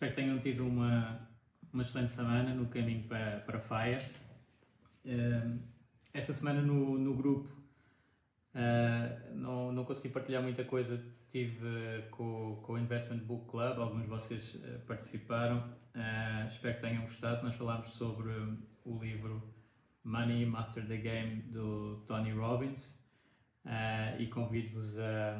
Espero que tenham tido uma, uma excelente semana no caminho para, para Fire. Uh, esta semana no, no grupo uh, não, não consegui partilhar muita coisa. Estive com, com o Investment Book Club, alguns de vocês participaram. espero que tenham gostado. Nós falámos sobre o livro Money Master the Game do Tony Robbins e convido-vos a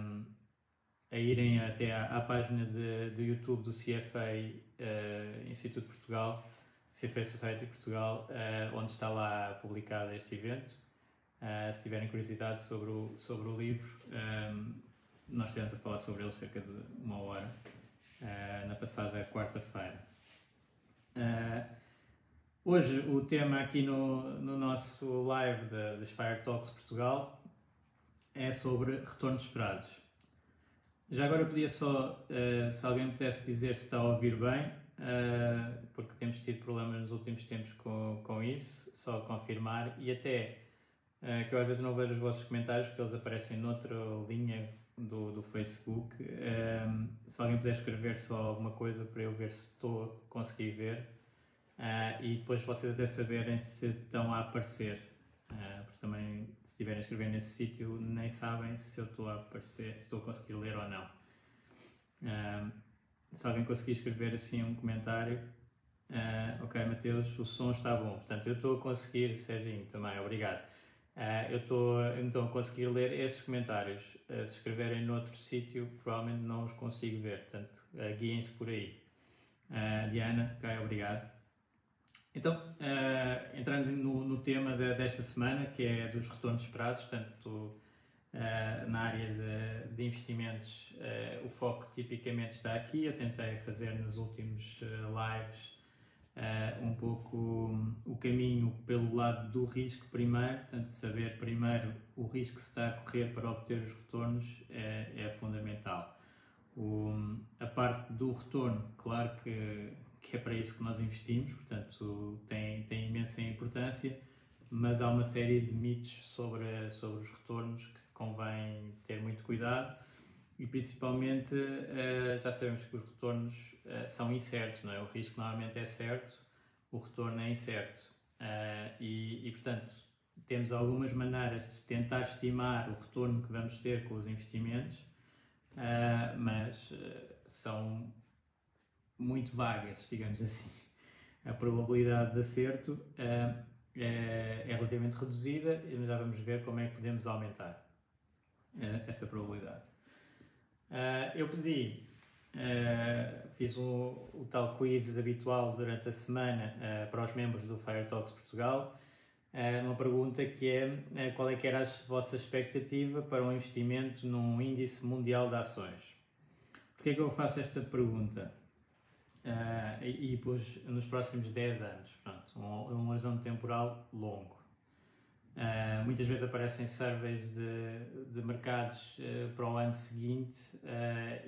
a irem até à, à página do YouTube do CFA uh, eh, Instituto Portugal, CFA Society Portugal, uh, onde está lá publicado este evento. Uh, se tiverem curiosidade sobre o, sobre o livro, um, nós estivemos a falar sobre ele cerca de uma hora na passada quarta-feira. hoje o tema aqui no, no nosso live dos Fire Talks Portugal é sobre retornos esperados. Já agora podia só, uh, se alguém pudesse dizer se está a ouvir bem, uh, porque temos tido problemas nos últimos tempos com, com isso, só confirmar. E até, uh, que eu às vezes não vejo os vossos comentários, porque eles aparecem noutra linha do, do Facebook. se alguém puder escrever só alguma coisa para eu ver se estou a conseguir ver. e depois vocês até saberem se estão a aparecer. Uh, porque também, se estiverem a escrever nesse sítio, nem sabem se eu estou a aparecer, se estou a conseguir ler ou não. Uh, se alguém conseguir escrever assim um comentário, uh, ok, Mateus, o som está bom. Portanto, eu estou a conseguir, Serginho, também, obrigado. eu estou então a conseguir ler estes comentários. se escreverem noutro sítio, provavelmente não os consigo ver. Portanto, guiem-se por aí. Diana, ok, obrigado. Então, uh, entrando no, no tema de, desta semana, que é dos retornos esperados, portanto, uh, na área de, de investimentos, uh, o foco tipicamente está aqui. Eu tentei fazer nos últimos lives um pouco o caminho pelo lado do risco primeiro, portanto, saber primeiro o risco que se está a correr para obter os retornos é, é fundamental. O, a parte do retorno, claro que que é para isso que nós investimos, portanto tem, tem imensa importância, mas há uma série de mitos sobre, sobre os retornos que convém ter muito cuidado e principalmente uh, já sabemos que os retornos uh, são incertos, não é? O risco normalmente é certo, o retorno é incerto uh, e, e, portanto temos algumas maneiras de tentar estimar o retorno que vamos ter com os investimentos, mas são muito vagas, digamos assim. A probabilidade de acerto uh, é, é, relativamente reduzida e já vamos ver como é que podemos aumentar uh, essa probabilidade. Uh, eu pedi, fiz o, o, tal quiz habitual durante a semana para os membros do Fire Talks Portugal, uma pergunta que é qual é que era a vossa expectativa para um investimento num índice mundial de ações. Porquê é que eu faço esta pergunta? Uh, e, depois nos próximos 10 anos. Pronto, um, um horizonte temporal longo. Uh, muitas vezes aparecem surveys de, de mercados uh, para o ano seguinte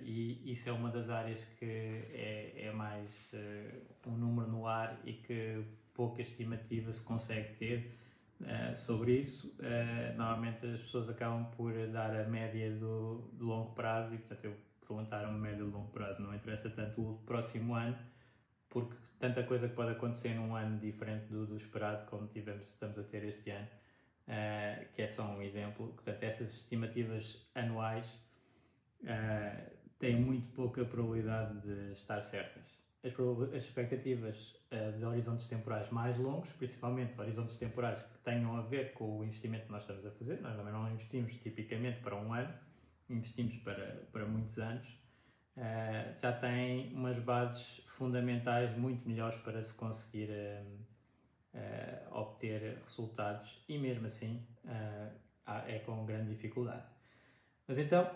e isso é uma das áreas que é, é mais um número no ar e que pouca estimativa se consegue ter sobre isso. normalmente as pessoas acabam por dar a média do, do longo prazo e portanto eu perguntar uma média longo prazo, não interessa tanto o próximo ano, porque tanta coisa que pode acontecer num ano diferente do, do esperado, como tivemos, estamos a ter este ano, uh, que é só um exemplo. Portanto, essas estimativas anuais uh, têm muito pouca probabilidade de estar certas. As, as expectativas uh, de horizontes temporais mais longos, principalmente horizontes temporais que tenham a ver com o investimento que nós estamos a fazer, nós também não investimos tipicamente para um ano, investimos para, para muitos anos, uh, já têm umas bases fundamentais muito melhores para se conseguir uh, obter resultados e mesmo assim é com grande dificuldade. Mas então,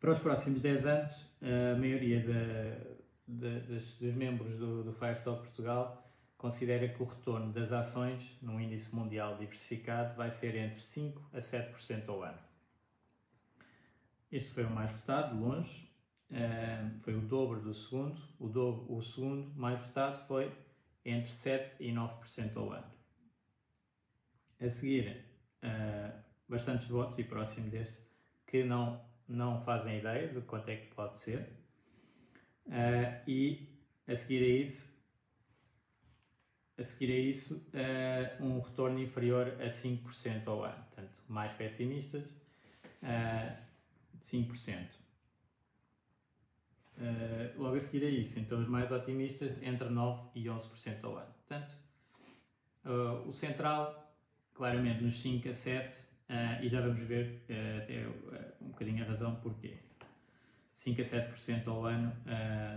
para os próximos 10 anos, a maioria de, de, dos, dos, membros do, do Firestock Portugal considera que o retorno das ações num índice mundial diversificado vai ser entre 5% a 7% ao ano. Este foi o mais votado, longe, uh, foi o dobro do segundo. O, dobro, o segundo mais votado foi entre 7% e 9% ao ano. A seguir, uh, bastantes votos e próximo deste que não, não fazem ideia de quanto é que pode ser. Uh, e a seguir a isso, a seguir a isso, uh, um retorno inferior a 5% ao ano. Portanto, mais pessimistas, uh, 5%. Uh, logo a seguir a isso, então os mais otimistas, entre 9% e 11% ao ano. Portanto, uh, o central, claramente nos 5 a 7, Uh, e já vamos ver até um bocadinho a razão porquê. 5 a 7% ao ano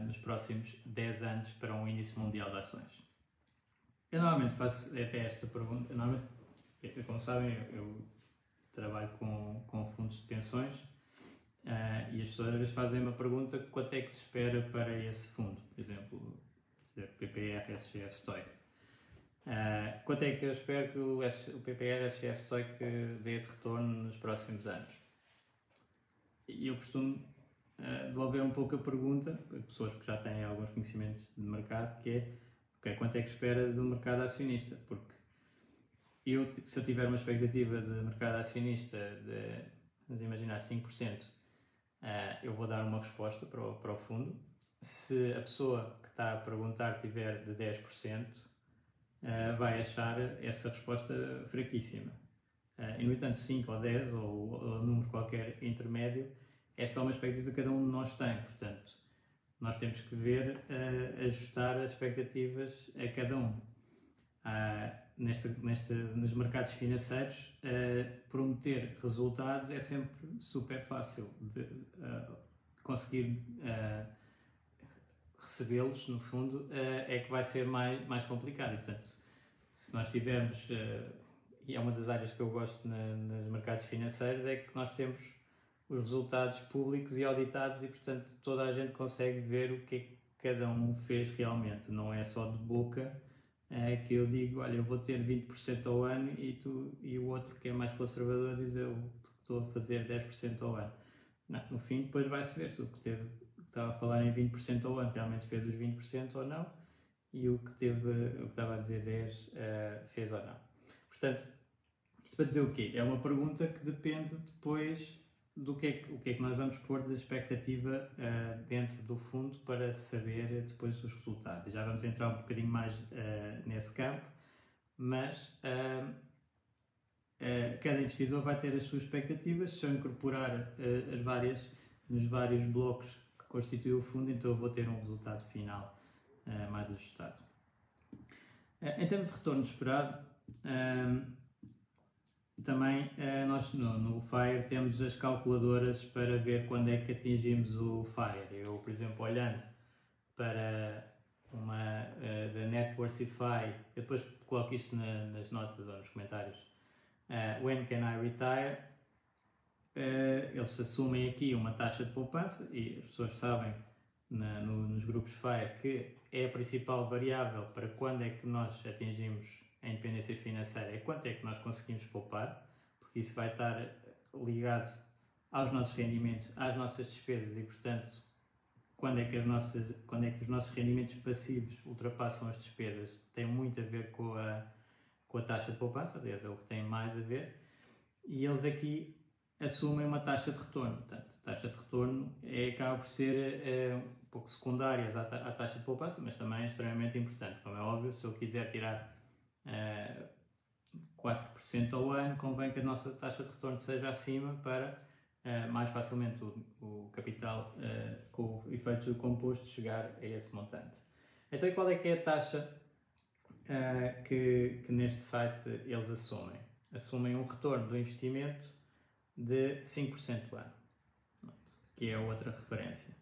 nos próximos 10 anos para um índice mundial de ações. Eu normalmente faço até esta pergunta, normalmente, como sabem, eu, eu trabalho com, com fundos de pensões e as pessoas às vezes fazem uma pergunta quanto é que se espera para esse fundo, por exemplo, PPR, SGF, STOIC. Uh, quanto é que eu espero que o, S, o PPR SGF Stoic dê de retorno nos próximos anos? E eu costumo uh, devolver um pouco a pergunta para pessoas que já têm alguns conhecimentos de mercado, que é okay, quanto é que espera do mercado acionista? Porque eu, se eu tiver uma expectativa de mercado acionista de, vamos imaginar, 5%, uh, ah, eu vou dar uma resposta para o, para o fundo. Se a pessoa que está a perguntar tiver de 10%, uh, vai achar essa resposta fraquíssima. Uh, e, no entanto, 5 ou 10 ou, ou número qualquer intermédio é só uma expectativa que cada um de nós tem. Portanto, nós temos que ver, uh, ajustar as expectativas a cada um. Uh, nesta, nesta, nos mercados financeiros, uh, prometer resultados é sempre super fácil de uh, conseguir recebê-los, no fundo, uh, é que vai ser mais, mais complicado. E, portanto, se nós tivermos, uh, e é uma das áreas que eu gosto na, nos mercados financeiros, é que nós temos os resultados públicos e auditados e, portanto, toda a gente consegue ver o que é que cada um fez realmente. Não é só de boca é que eu digo, olha, eu vou ter 20% ao ano e, tu, e o outro que é mais conservador diz, eu estou a fazer 10% ao ano. Não, no fim, depois vai-se ver se o que teve estava a falar em 20% ao ano, realmente fez os 20% ou não, e o que, teve, o que estava a dizer 10 uh, eh, fez ou não. Portanto, isto para dizer o quê? É uma pergunta que depende depois do que é que, o que, é que nós vamos pôr de expectativa uh, dentro do fundo para saber depois os resultados. E já vamos entrar um bocadinho mais uh, nesse campo, mas cada investidor vai ter as suas expectativas, se eu incorporar as várias, nos vários blocos constitui o fundo, então eu vou ter um resultado final uh, mais ajustado. Uh, em termos de retorno esperado, também nós no, no, FIRE temos as calculadoras para ver quando é que atingimos o FIRE. Eu, por exemplo, olhando para uma uh, da Networkify, eu depois coloco isto na, nas notas ou nos comentários. Uh, when can I retire? uh, eles assumem aqui uma taxa de poupança e as pessoas sabem na, no, nos grupos FIRE que é a principal variável para quando é que nós atingimos a independência financeira, é quanto é que nós conseguimos poupar, porque isso vai estar ligado aos nossos rendimentos, às nossas despesas e, portanto, quando é que, as nossas, quando é que os nossos rendimentos passivos ultrapassam as despesas, tem muito a ver com a, com a taxa de poupança, aliás, é o que tem mais a ver. E eles aqui assumem uma taxa de retorno. Portanto, taxa de retorno é, acaba por ser é, um pouco secundária à, taxa de poupança, mas também é extremamente importante. Como é óbvio, se eu quiser tirar 4% ao ano, convém que a nossa taxa de retorno seja acima para uh, mais facilmente o, o capital uh, com efeitos do composto chegar a esse montante. Então, qual é que é a taxa que, que neste site eles assumem? Assumem um retorno do investimento de 5% ano, que é outra referência.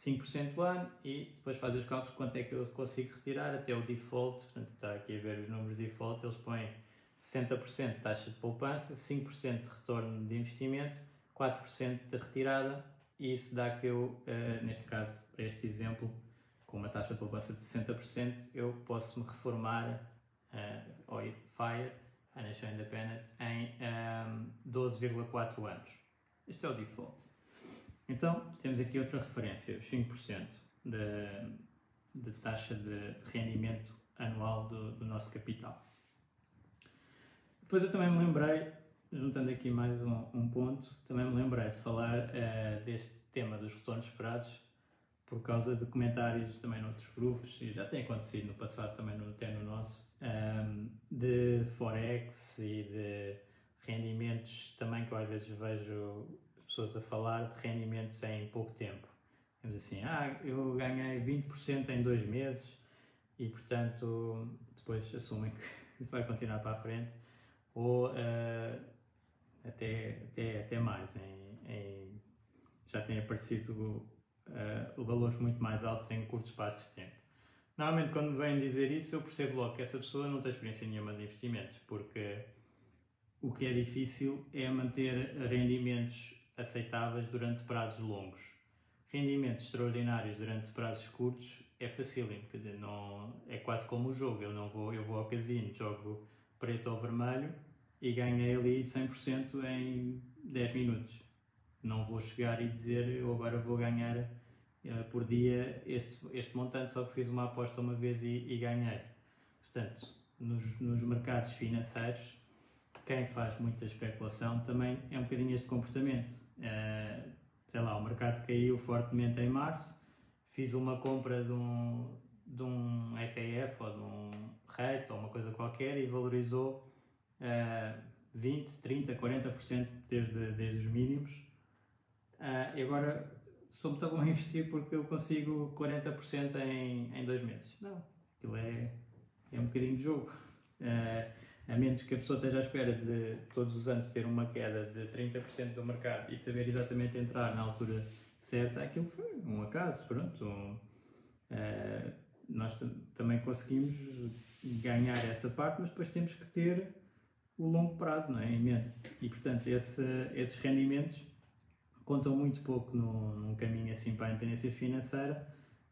5% ano e depois faz os cálculos quanto é que eu consigo retirar até o default, portanto está aqui a ver os números de default, eles põem 60% de taxa de poupança, 5% de retorno de investimento, 4% de retirada e isso dá que eu, uh, neste caso, para este exemplo, com uma taxa de poupança de 60%, eu posso me reformar uh, ou FIRE, Financial Independent, em um, ehm, 12,4 anos. Este é o default. Então, temos aqui outra referência, os 5% de, de taxa de rendimento anual do, do nosso capital. Depois eu também me lembrei, juntando aqui mais um, um ponto, também me lembrei de falar uh, deste tema dos retornos esperados por causa de comentários também noutros grupos, e já tem acontecido no passado também no, até no nosso, um, ehm, de Forex e de rendimentos também que eu às vezes vejo pessoas a falar de rendimentos em pouco tempo. Temos assim, ah, eu ganhei 20% em dois meses e portanto depois assumem que isso vai continuar para a frente ou uh, até, até, até mais. Em, em, já tem aparecido uh, valores muito mais altos em curtos espaços de tempo. Normalmente, quando me vêm dizer isso, eu percebo logo que essa pessoa não tem experiência nenhuma de investimentos, porque o que é difícil é manter rendimentos aceitáveis durante prazos longos. Rendimentos extraordinários durante prazos curtos é facílimo, quer dizer, não, é quase como o jogo. Eu, não vou, eu vou ao casino, jogo preto ou vermelho e ganhei ali 100% em 10 minutos. Não vou chegar e dizer eu agora vou ganhar uh, por dia este, este montante, só que fiz uma aposta uma vez e, e ganhei. Portanto, nos, nos mercados financeiros, quem faz muita especulação também é um bocadinho este comportamento. Uh, sei lá, o mercado caiu fortemente em março, fiz uma compra de um, de um ETF ou de um REIT ou uma coisa qualquer e valorizou uh, 20, 30, 40% desde, desde os mínimos. Uh, e agora sou muito bom a investir porque eu consigo 40% em, em dois meses. Não, aquilo é, é um bocadinho de jogo. Uh, a menos que a pessoa esteja à espera de todos os anos ter uma queda de 30% do mercado e saber exatamente entrar na altura certa, aquilo foi um acaso, pronto. Um, uh, nós também conseguimos ganhar essa parte, mas depois temos que ter o longo prazo não é? em mente. E, portanto, esse, esses rendimentos contam muito pouco num caminho assim para a independência financeira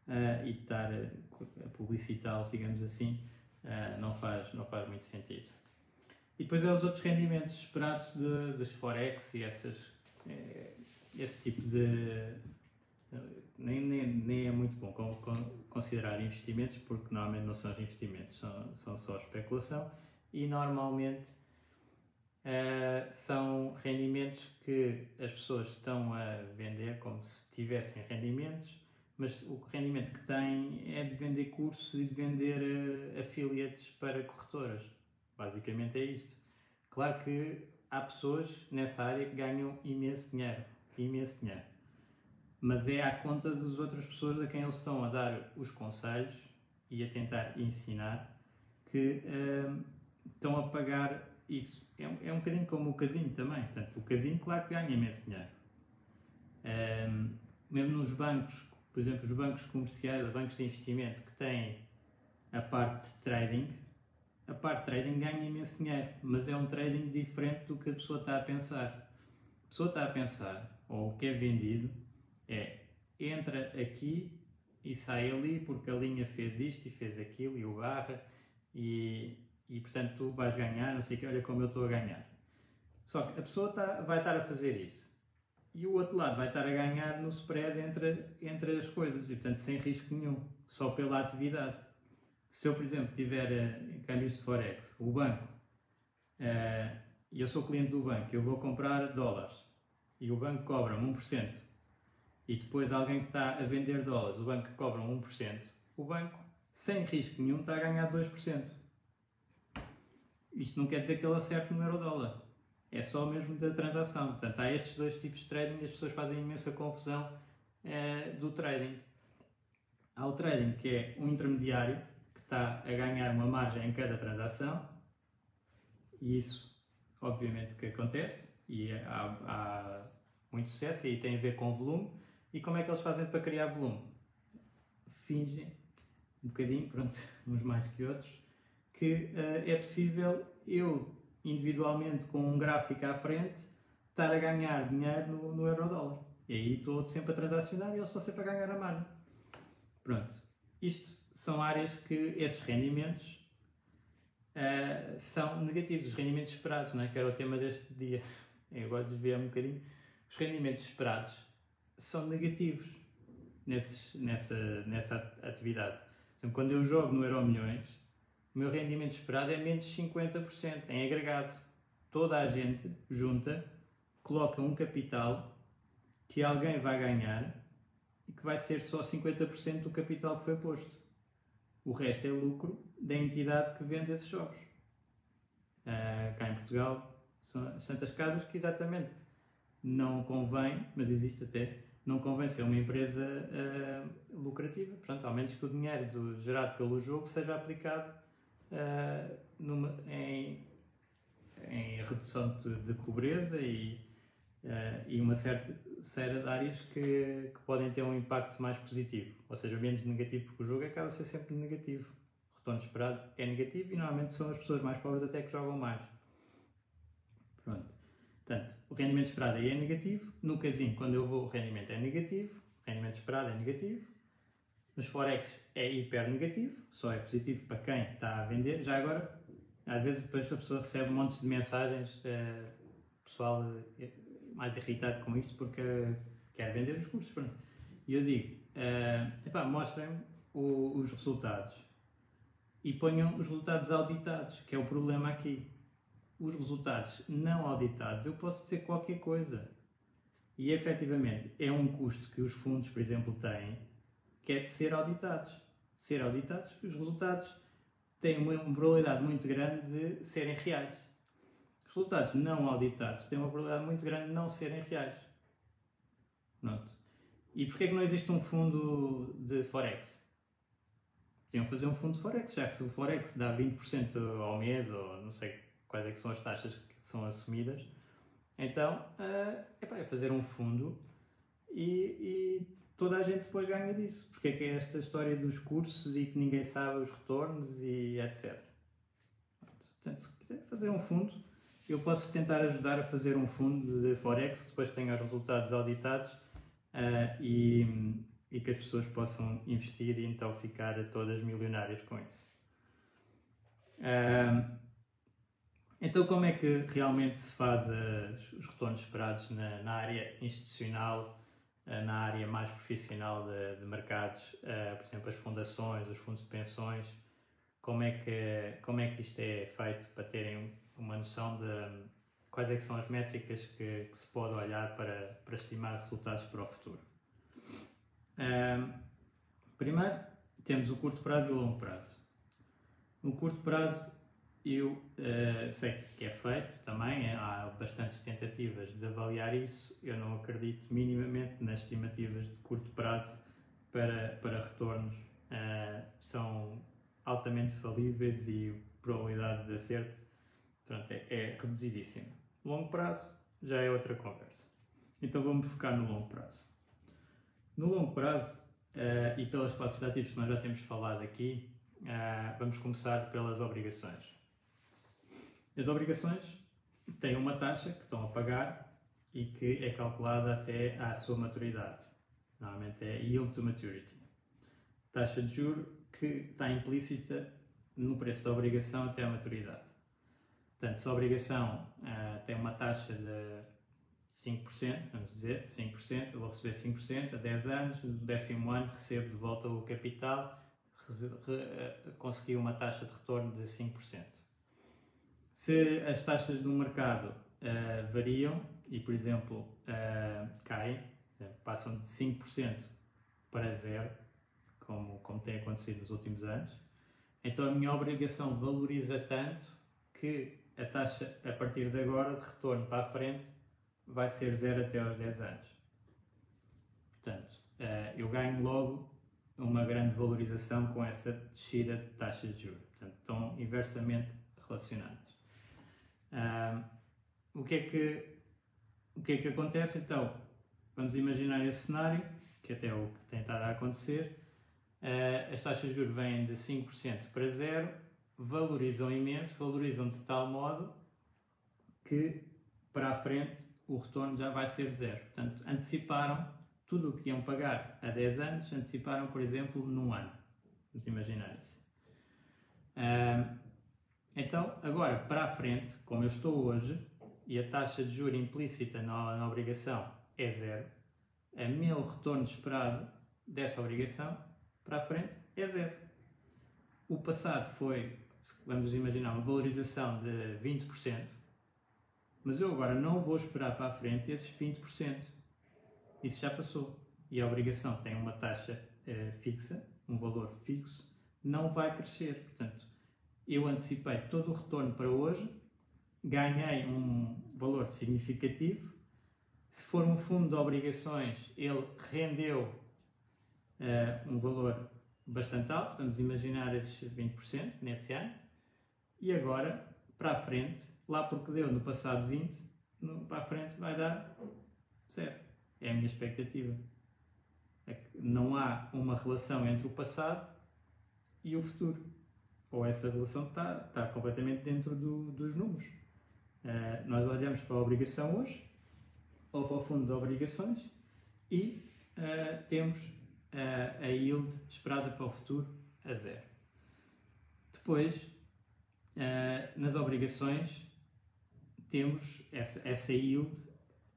uh, e estar a publicitá-los, digamos assim, uh, não, faz, não faz muito sentido. E depois é os outros rendimentos esperados de, dos Forex e essas, eh, esse tipo de, nem, nem, nem é muito bom considerar investimentos, porque normalmente não são investimentos, são, são só especulação e normalmente uh, são rendimentos que as pessoas estão a vender como se tivessem rendimentos, mas o rendimento que têm é de vender cursos e de vender uh, affiliates para corretoras. Basicamente é isto. Claro que há pessoas nessa área que ganham imenso dinheiro, imenso dinheiro mas é à conta das outras pessoas a quem eles estão a dar os conselhos e a tentar ensinar que uh, estão a pagar isso. É um, é um bocadinho como o casino também. Portanto, o casino, claro que ganha imenso dinheiro. Uh, mesmo nos bancos, por exemplo, os bancos comerciais, os bancos de investimento que têm a parte de trading, a parte trading ganha imenso dinheiro, mas é um trading diferente do que a pessoa está a pensar. A pessoa está a pensar, ou o que é vendido, é entra aqui e sai ali porque a linha fez isto e fez aquilo e o barra e, e portanto tu vais ganhar, não sei o que, olha como eu estou a ganhar. Só que a pessoa tá, vai estar a fazer isso e o outro lado vai estar a ganhar no spread entre, entre as coisas e portanto sem risco nenhum, só pela atividade. Se eu, por exemplo, tiver uh, câmbios de Forex, o banco, uh, e eu sou cliente do banco, eu vou comprar dólares e o banco cobra-me 1%, e depois alguém que está a vender dólares, o banco cobra 1%, o banco, sem risco nenhum, está a ganhar 2%. Isto não quer dizer que ele acerte no euro-dólar. É só mesmo da transação. Portanto, há estes dois tipos de trading e as pessoas fazem imensa confusão eh, do trading. Há o trading que é um intermediário está a ganhar uma margem em cada transação e isso, obviamente, que acontece e há, há muito sucesso e tem a ver com volume. E como é que eles fazem para criar volume? Fingem um bocadinho, pronto, uns mais que outros, que uh, é possível eu, individualmente, com um gráfico à frente, estar a ganhar dinheiro no, no euro-dólar. E aí estou sempre a transacionar e eles estão sempre a ganhar a margem. Pronto. Isto são áreas que esses rendimentos uh, são negativos, os rendimentos esperados, não é? que era o tema deste dia. Eu agora desviar um bocadinho. Os rendimentos esperados são negativos nesses, nessa, nessa atividade. Então, quando eu jogo no Euro Milhões, o meu rendimento esperado é menos 50% em agregado. Toda a gente junta, coloca um capital que alguém vai ganhar e que vai ser só 50% do capital que foi posto. O resto é lucro da entidade que vende esses jogos. Uh, cá em Portugal, são Santas Casas que exatamente não convém, mas existe até, não convém ser uma empresa uh, lucrativa. Portanto, ao menos que o dinheiro do, gerado pelo jogo seja aplicado uh, numa, em, em redução de, de pobreza e, e uma certa série áreas que, que, podem ter um impacto mais positivo, ou seja, menos negativo, porque o jogo acaba a ser sempre negativo. O retorno esperado é negativo e normalmente são as pessoas mais pobres até que jogam mais. Pronto. Portanto, o rendimento esperado aí é negativo. No casinho, quando eu vou, o rendimento é negativo. O rendimento esperado é negativo. Nos Forex é hiper negativo, só é positivo para quem está a vender. Já agora, às vezes depois a pessoa recebe montes de mensagens, uh, pessoal uh, mais irritado com isto porque quer vender os cursos. Pronto. E eu digo, uh, mostrem-me os resultados e ponham os resultados auditados, que é o problema aqui. Os resultados não auditados, eu posso dizer qualquer coisa. E efetivamente é um custo que os fundos, por exemplo, têm que é de ser auditados. Ser auditados, os resultados têm uma probabilidade muito grande de serem reais. Os resultados não auditados têm uma probabilidade muito grande de não serem reais. Pronto. E porquê é que não existe um fundo de Forex? Podiam fazer um fundo de Forex, já se o Forex dá 20% ao mês, ou não sei quais é são as taxas que são assumidas, então epá, é fazer um fundo e, e toda a gente depois ganha disso. Porque é que é esta história dos cursos e que ninguém sabe os retornos e etc. Portanto, se quiser fazer um fundo, eu posso tentar ajudar a fazer um fundo de Forex que depois tenha os resultados auditados uh, e, e, que as pessoas possam investir e então ficar todas milionárias com isso. Uh, então, como é que realmente se faz os retornos esperados na, na área institucional eh, na área mais profissional de, de mercados, por exemplo, as fundações, os fundos de pensões, como é que, como é que isto é feito para terem uma noção de um, quais é são as métricas que, que, se pode olhar para, para estimar resultados para o futuro. Um, primeiro, temos o curto prazo e o longo prazo. No curto prazo, eu uh, sei que é feito também, há bastantes tentativas de avaliar isso. Eu não acredito minimamente nas estimativas de curto prazo para, para retornos. Uh, são altamente falíveis e probabilidade de acerto pronto, é, é reduzidíssima. Longo prazo já é outra conversa. Então vamos focar no longo prazo. No longo prazo, uh, e pelas classes de ativos que nós já temos falado aqui, vamos começar pelas obrigações. As obrigações têm uma taxa que estão a pagar e que é calculada até à sua maturidade. Normalmente é yield to maturity. Taxa de juro que está implícita no preço da obrigação até à maturidade. Portanto, se a obrigação uh, tem uma taxa de 5%, vamos dizer, 5%, eu vou receber 5% a 10 anos, no décimo ano recebo de volta o capital, eh, consegui uma taxa de retorno de 5%. Se as taxas do mercado uh, variam e, por exemplo, uh, caem, passam de 5% para zero, como, como tem acontecido nos últimos anos, então a minha obrigação valoriza tanto que a taxa a partir de agora de retorno para a frente vai ser zero até aos 10 anos. Portanto, uh, eu ganho logo uma grande valorização com essa descida de taxas de juros. Portanto, estão inversamente relacionados. O, que é que, o que é que acontece então? Vamos imaginar esse cenário, que até é o que tem estado a acontecer. Uh, as taxas de juros vêm de 5% para zero, valorizam imenso, valorizam de tal modo que para a frente o retorno já vai ser zero. Portanto, anteciparam tudo o que iam pagar a 10 anos, anteciparam, por exemplo, num ano. Vamos imaginar isso. então, agora, para a frente, como eu estou hoje, e a taxa de juro implícita na, na obrigação é zero, a meu retorno esperado dessa obrigação para a frente é zero. O passado foi, vamos imaginar, uma valorização de 20%, mas eu agora não vou esperar para a frente esses 20% isso já passou. E a obrigação tem uma taxa eh, fixa, um valor fixo, não vai crescer. Portanto, eu antecipei todo o retorno para hoje, ganhei um valor significativo. Se for um fundo de obrigações, ele rendeu uh, um valor bastante alto, vamos imaginar esses 20% nesse ano, e agora, para a frente, lá porque deu no passado 20, no, para a frente vai dar zero. É a minha expectativa. É que não há uma relação entre o passado e o futuro. Ou essa relação está, está completamente dentro do, dos números. Uh, nós olhamos para a obrigação hoje, ou para o fundo de obrigações, e uh, temos a yield esperada para o futuro a zero. Depois, nas obrigações, temos essa, essa yield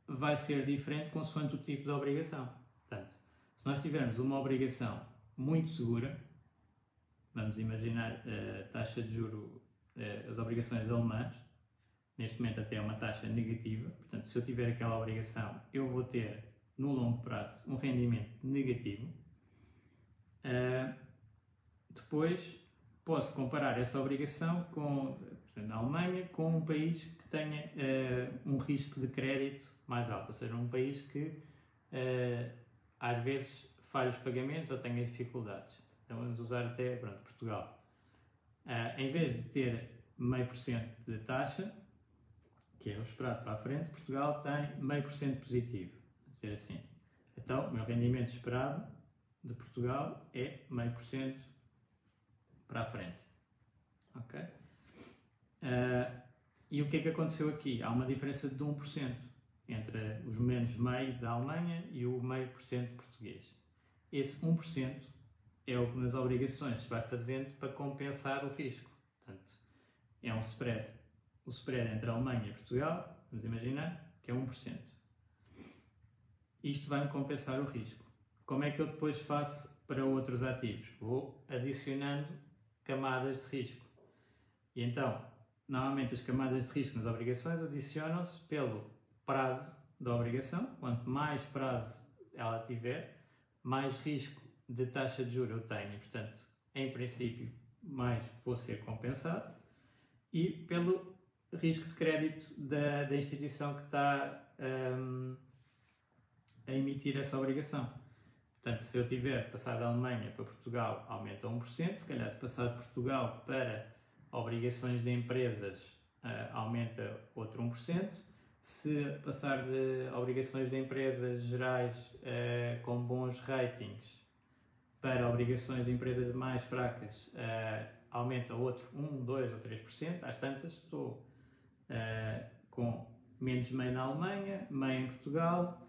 vai ser diferente consoante o tipo de obrigação. Portanto, se nós tivermos uma obrigação muito segura, vamos imaginar a taxa de juro, as obrigações alemãs, neste momento até é uma taxa negativa, portanto, se eu tiver aquela obrigação, eu vou ter no longo prazo um rendimento negativo. Uh, depois posso comparar essa obrigação com portanto, a Alemanha com um país que tenha uh, um risco de crédito mais alto, ou seja, um país que uh, às vezes falha os pagamentos ou tenha dificuldades. Então vamos usar até pronto, Portugal. Uh, em vez de ter meio por cento de taxa, que é o esperado para a frente, Portugal tem meio por cento positivo, ser assim. Então, o meu rendimento esperado de Portugal é meio por cento para a frente. Ok? Uh, e o que é que aconteceu aqui? Há uma diferença de 1% entre os menos meio da Alemanha e o meio por cento português. Esse 1% é o que nas obrigações se vai fazendo para compensar o risco. Portanto, é um spread. O spread entre a Alemanha e Portugal, vamos imaginar, que é 1%. Isto vai-me compensar o risco. Como é que eu depois faço para outros ativos? Vou adicionando camadas de risco. E então, normalmente as camadas de risco nas obrigações adicionam-se pelo prazo da obrigação. Quanto mais prazo ela tiver, mais risco de taxa de juros eu tenho. Portanto, em princípio, mais vou ser compensado. E pelo risco de crédito da, da instituição que está um, a emitir essa obrigação. Portanto, se eu tiver passado da Alemanha para Portugal, aumenta 1%. Se calhar, se passar de Portugal para obrigações de empresas, uh, aumenta outro 1% se passar de obrigações de empresas gerais uh, com bons ratings para obrigações de empresas mais fracas, uh, aumenta outro 1, 2 ou 3%. Às tantas, estou com menos meio na Alemanha, meio em Portugal,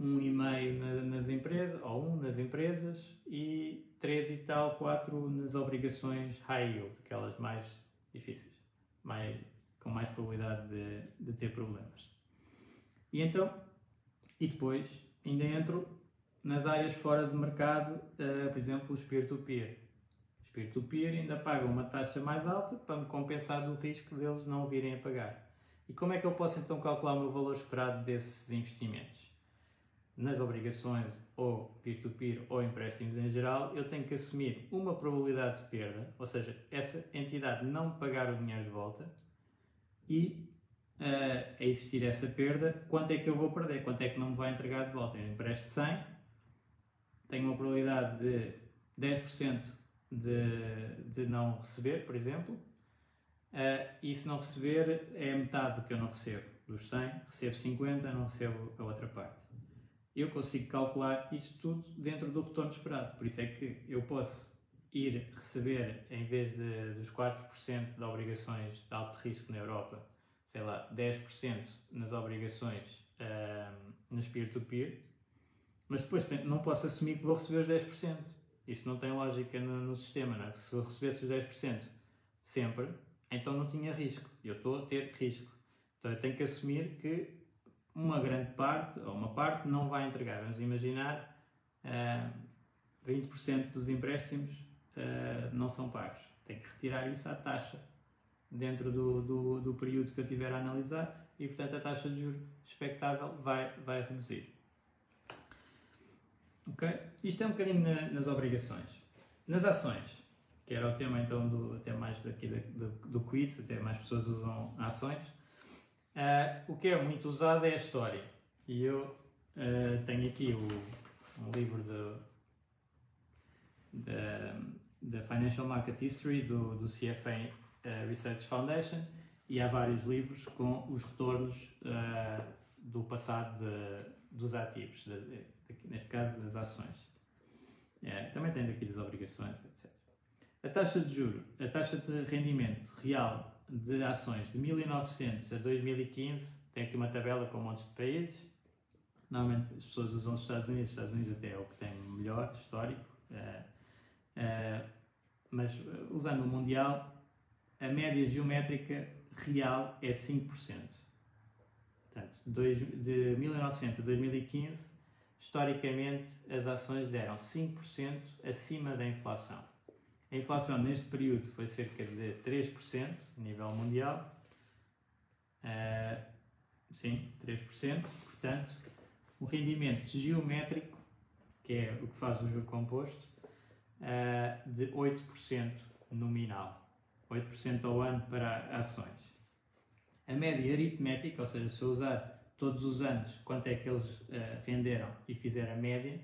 1,5 na, nas empresas, ou 1 nas empresas e 3 e tal, 4 nas obrigações high yield, aquelas mais difíceis, mais com mais probabilidade de, de ter problemas. E então, e depois ainda entro nas áreas fora de mercado, uh, por exemplo, os peer-to-peer. Os peer-to-peer ainda pagam uma taxa mais alta para me compensar do risco deles não virem a pagar. E como é que eu posso então calcular o meu valor esperado desses investimentos? Nas obrigações ou peer-to-peer -peer, ou empréstimos em geral, eu tenho que assumir uma probabilidade de perda, ou seja, essa entidade não pagar o dinheiro de volta, e uh, a existir essa perda, quanto é que eu vou perder? Quanto é que não me vai entregar de volta? Eu empresto 100, tenho uma probabilidade de 10% de, de não receber, por exemplo, uh, e se não receber é metade do que eu não recebo. Dos 100, recebo 50, não recebo a outra parte. Eu consigo calcular isto tudo dentro do retorno esperado. Por isso é que eu posso ir receber, em vez de, dos 4% de obrigações de alto risco na Europa, sei lá, 10% nas obrigações uh, nas peer-to-peer, mas depois não posso assumir que vou receber os 10%. Isso não tem lógica no, no sistema, não é? Se eu recebesse os 10% sempre, então não tinha risco. Eu estou a ter risco. Então eu tenho que assumir que uma grande parte, ou uma parte, não vai entregar. Vamos imaginar uh, 20% dos empréstimos uh, não são pagos. Tenho que retirar isso à taxa dentro do, do, do, período que eu tiver a analisar e, portanto, a taxa de juros expectável vai, vai reduzir. Ok? Isto é um bocadinho na, nas obrigações. Nas ações, que era o tema então do, até mais daqui do, do quiz, até mais pessoas usam ações, uh, o que é muito usado é a história. E eu uh, tenho aqui o, um livro da Financial Market History do, do CFA uh, Research Foundation e há vários livros com os retornos uh, do passado de, dos ativos, de, de, neste caso das ações. Também tem daqui das obrigações, etc. A taxa de juro, a taxa de rendimento real de ações de 1900 a 2015, tem aqui uma tabela com montes de países. Normalmente as pessoas usam os Estados Unidos, os Estados Unidos até é o que tem melhor histórico, mas usando o Mundial, a média geométrica real é 5%. Portanto, de 1900 a 2015, historicamente, as ações deram 5% acima da inflação. A inflação neste período foi cerca de 3% a nível mundial. Uh, sim, 3%. Portanto, o rendimento geométrico, que é o que faz o juro composto, uh, de 8% nominal. 8% ao ano para ações. A média aritmética, ou seja, se eu usar todos os anos quanto é que eles uh, renderam e fizer a média,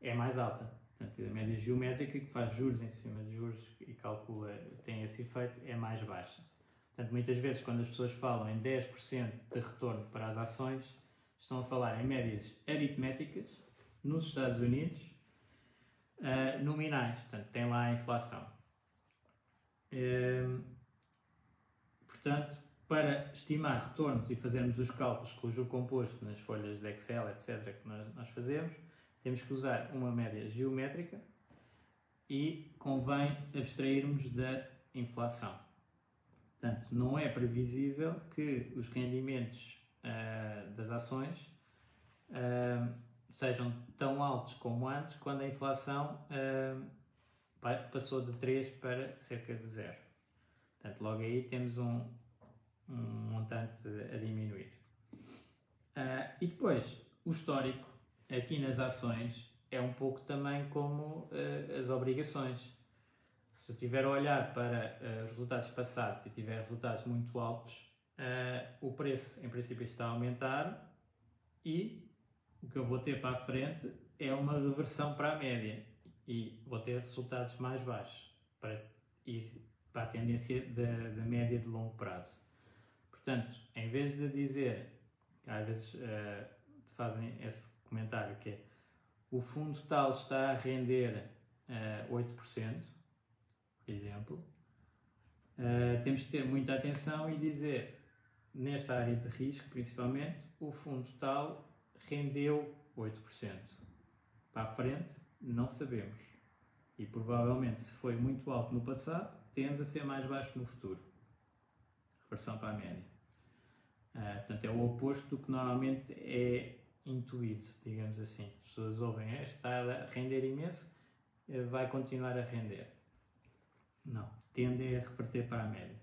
é mais alta. Portanto, a média geométrica, que faz juros em cima de juros e calcula, tem esse efeito, é mais baixa. Portanto, muitas vezes, quando as pessoas falam em 10% de retorno para as ações, estão a falar em médias aritméticas nos Estados Unidos, uh, nominais. Portanto, tem lá a inflação. Portanto, para estimar retornos e fazermos os cálculos com o juro composto nas folhas de Excel, etc., que nós fazemos, temos que usar uma média geométrica e convém abstrairmos da inflação. Portanto, não é previsível que os rendimentos uh, das ações uh, sejam tão altos como antes, quando a inflação uh, passou de 3 para cerca de 0. Portanto, logo aí temos um, um montante a diminuir. E depois, o histórico aqui nas ações é um pouco também como uh, as obrigações. Se eu tiver a olhar para uh, os resultados passados e tiver resultados muito altos, o preço em princípio está a aumentar e o que eu vou ter para a frente é uma reversão para a média e vou ter resultados mais baixos para ir para a tendência da, da média de longo prazo. Portanto, em vez de dizer, às vezes uh, fazem esse comentário que é o fundo tal está a render uh, 8%, por exemplo, uh, temos que ter muita atenção e dizer, nesta área de risco principalmente, o fundo tal rendeu 8%. Para a frente, não sabemos. E provavelmente, se foi muito alto no passado, tende a ser mais baixo no futuro. Reversão para a média. Uh, portanto, é o oposto do que normalmente é intuído, digamos assim. As pessoas ouvem, é, está a render imenso, eh, vai continuar a render. Não, tende a reverter para a média.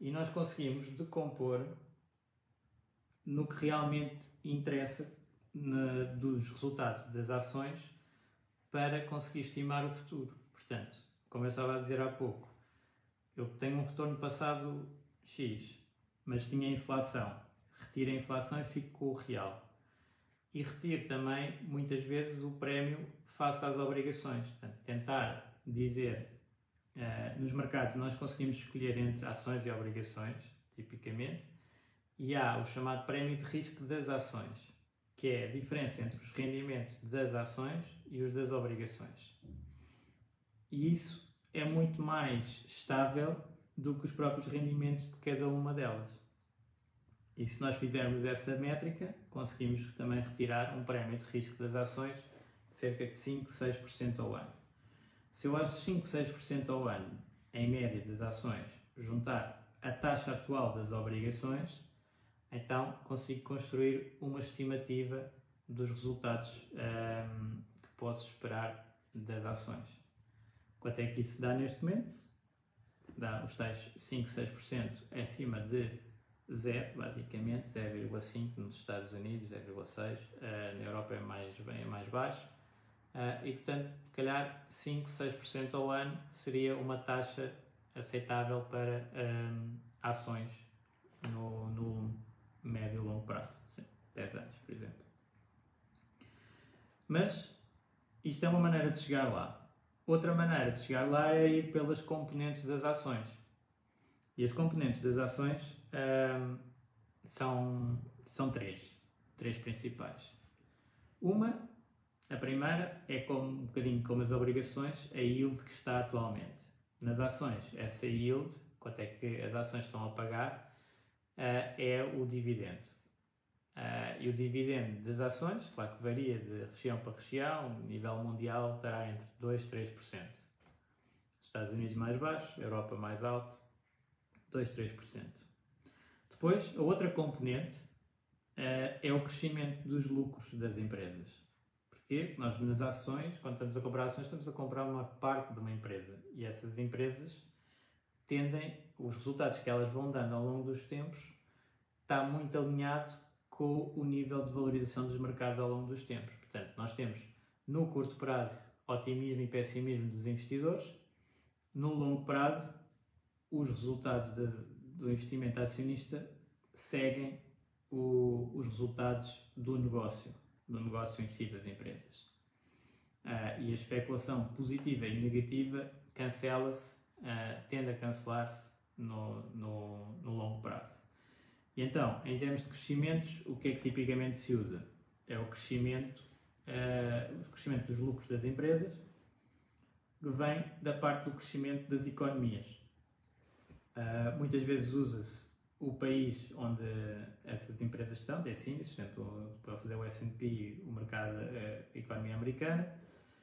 E nós conseguimos decompor no que realmente interessa na, dos resultados das ações para conseguir estimar o futuro. Portanto, como eu estava a dizer há pouco, eu tenho um retorno passado X mas tinha inflação. Retira a inflação e fica com o real. E retire também, muitas vezes, o prémio face às obrigações. Portanto, tentar dizer, uh, nos mercados nós conseguimos escolher entre ações e obrigações, tipicamente, e há o chamado prémio de risco das ações, que é a diferença entre os rendimentos das ações e os das obrigações. E isso é muito mais estável do que os próprios rendimentos de cada uma delas. E se nós fizermos essa métrica, conseguimos também retirar um prémio de risco das ações de cerca de 5, 6% ao ano. Se eu acho 5, 6% ao ano, em média das ações, juntar a taxa atual das obrigações, então consigo construir uma estimativa dos resultados um, que posso esperar das ações. Quanto é que isso dá neste momento? Dá os tais 5, 6% acima de zero, basicamente, 0,5 nos Estados Unidos, 0,6, uh, na Europa é mais, é mais baixo. Uh, e portanto, calhar 5, 6% ao ano seria uma taxa aceitável para um, ações no, no médio e longo prazo, sim, 10 anos, por exemplo. Mas isto é uma maneira de chegar lá. Outra maneira de chegar lá é ir pelas componentes das ações. E as componentes das ações hum, são, são três, três principais. Uma, a primeira, é como, um bocadinho como as obrigações, a yield que está atualmente. Nas ações, essa yield, quanto é que as ações estão a pagar, uh, é o dividendo. Uh, e o dividendo das ações, claro que varia de região para região, nível mundial estará entre 2 e 3%. Estados Unidos mais baixo, Europa mais alto, 2 3%. Depois, a outra componente uh, é o crescimento dos lucros das empresas. Porque nós nas ações, quando estamos a comprar ações, estamos a comprar uma parte de uma empresa. E essas empresas tendem, os resultados que elas vão dando ao longo dos tempos, está muito alinhado com o nível de valorização dos mercados ao longo dos tempos. Portanto, nós temos no curto prazo otimismo e pessimismo dos investidores, no longo prazo os resultados do investimento acionista seguem o, os resultados do negócio, do negócio em si das empresas. Uh, e a especulação positiva e negativa cancela-se, uh, tende a cancelar-se no, no, no longo prazo. E então, em termos de crescimentos, o que é que tipicamente se usa? É o crescimento, uh, o crescimento dos lucros das empresas, que vem da parte do crescimento das economias. Uh, muitas vezes usa-se o país onde essas empresas estão, é assim, por exemplo, para fazer o S&P, o mercado, uh, a economia americana,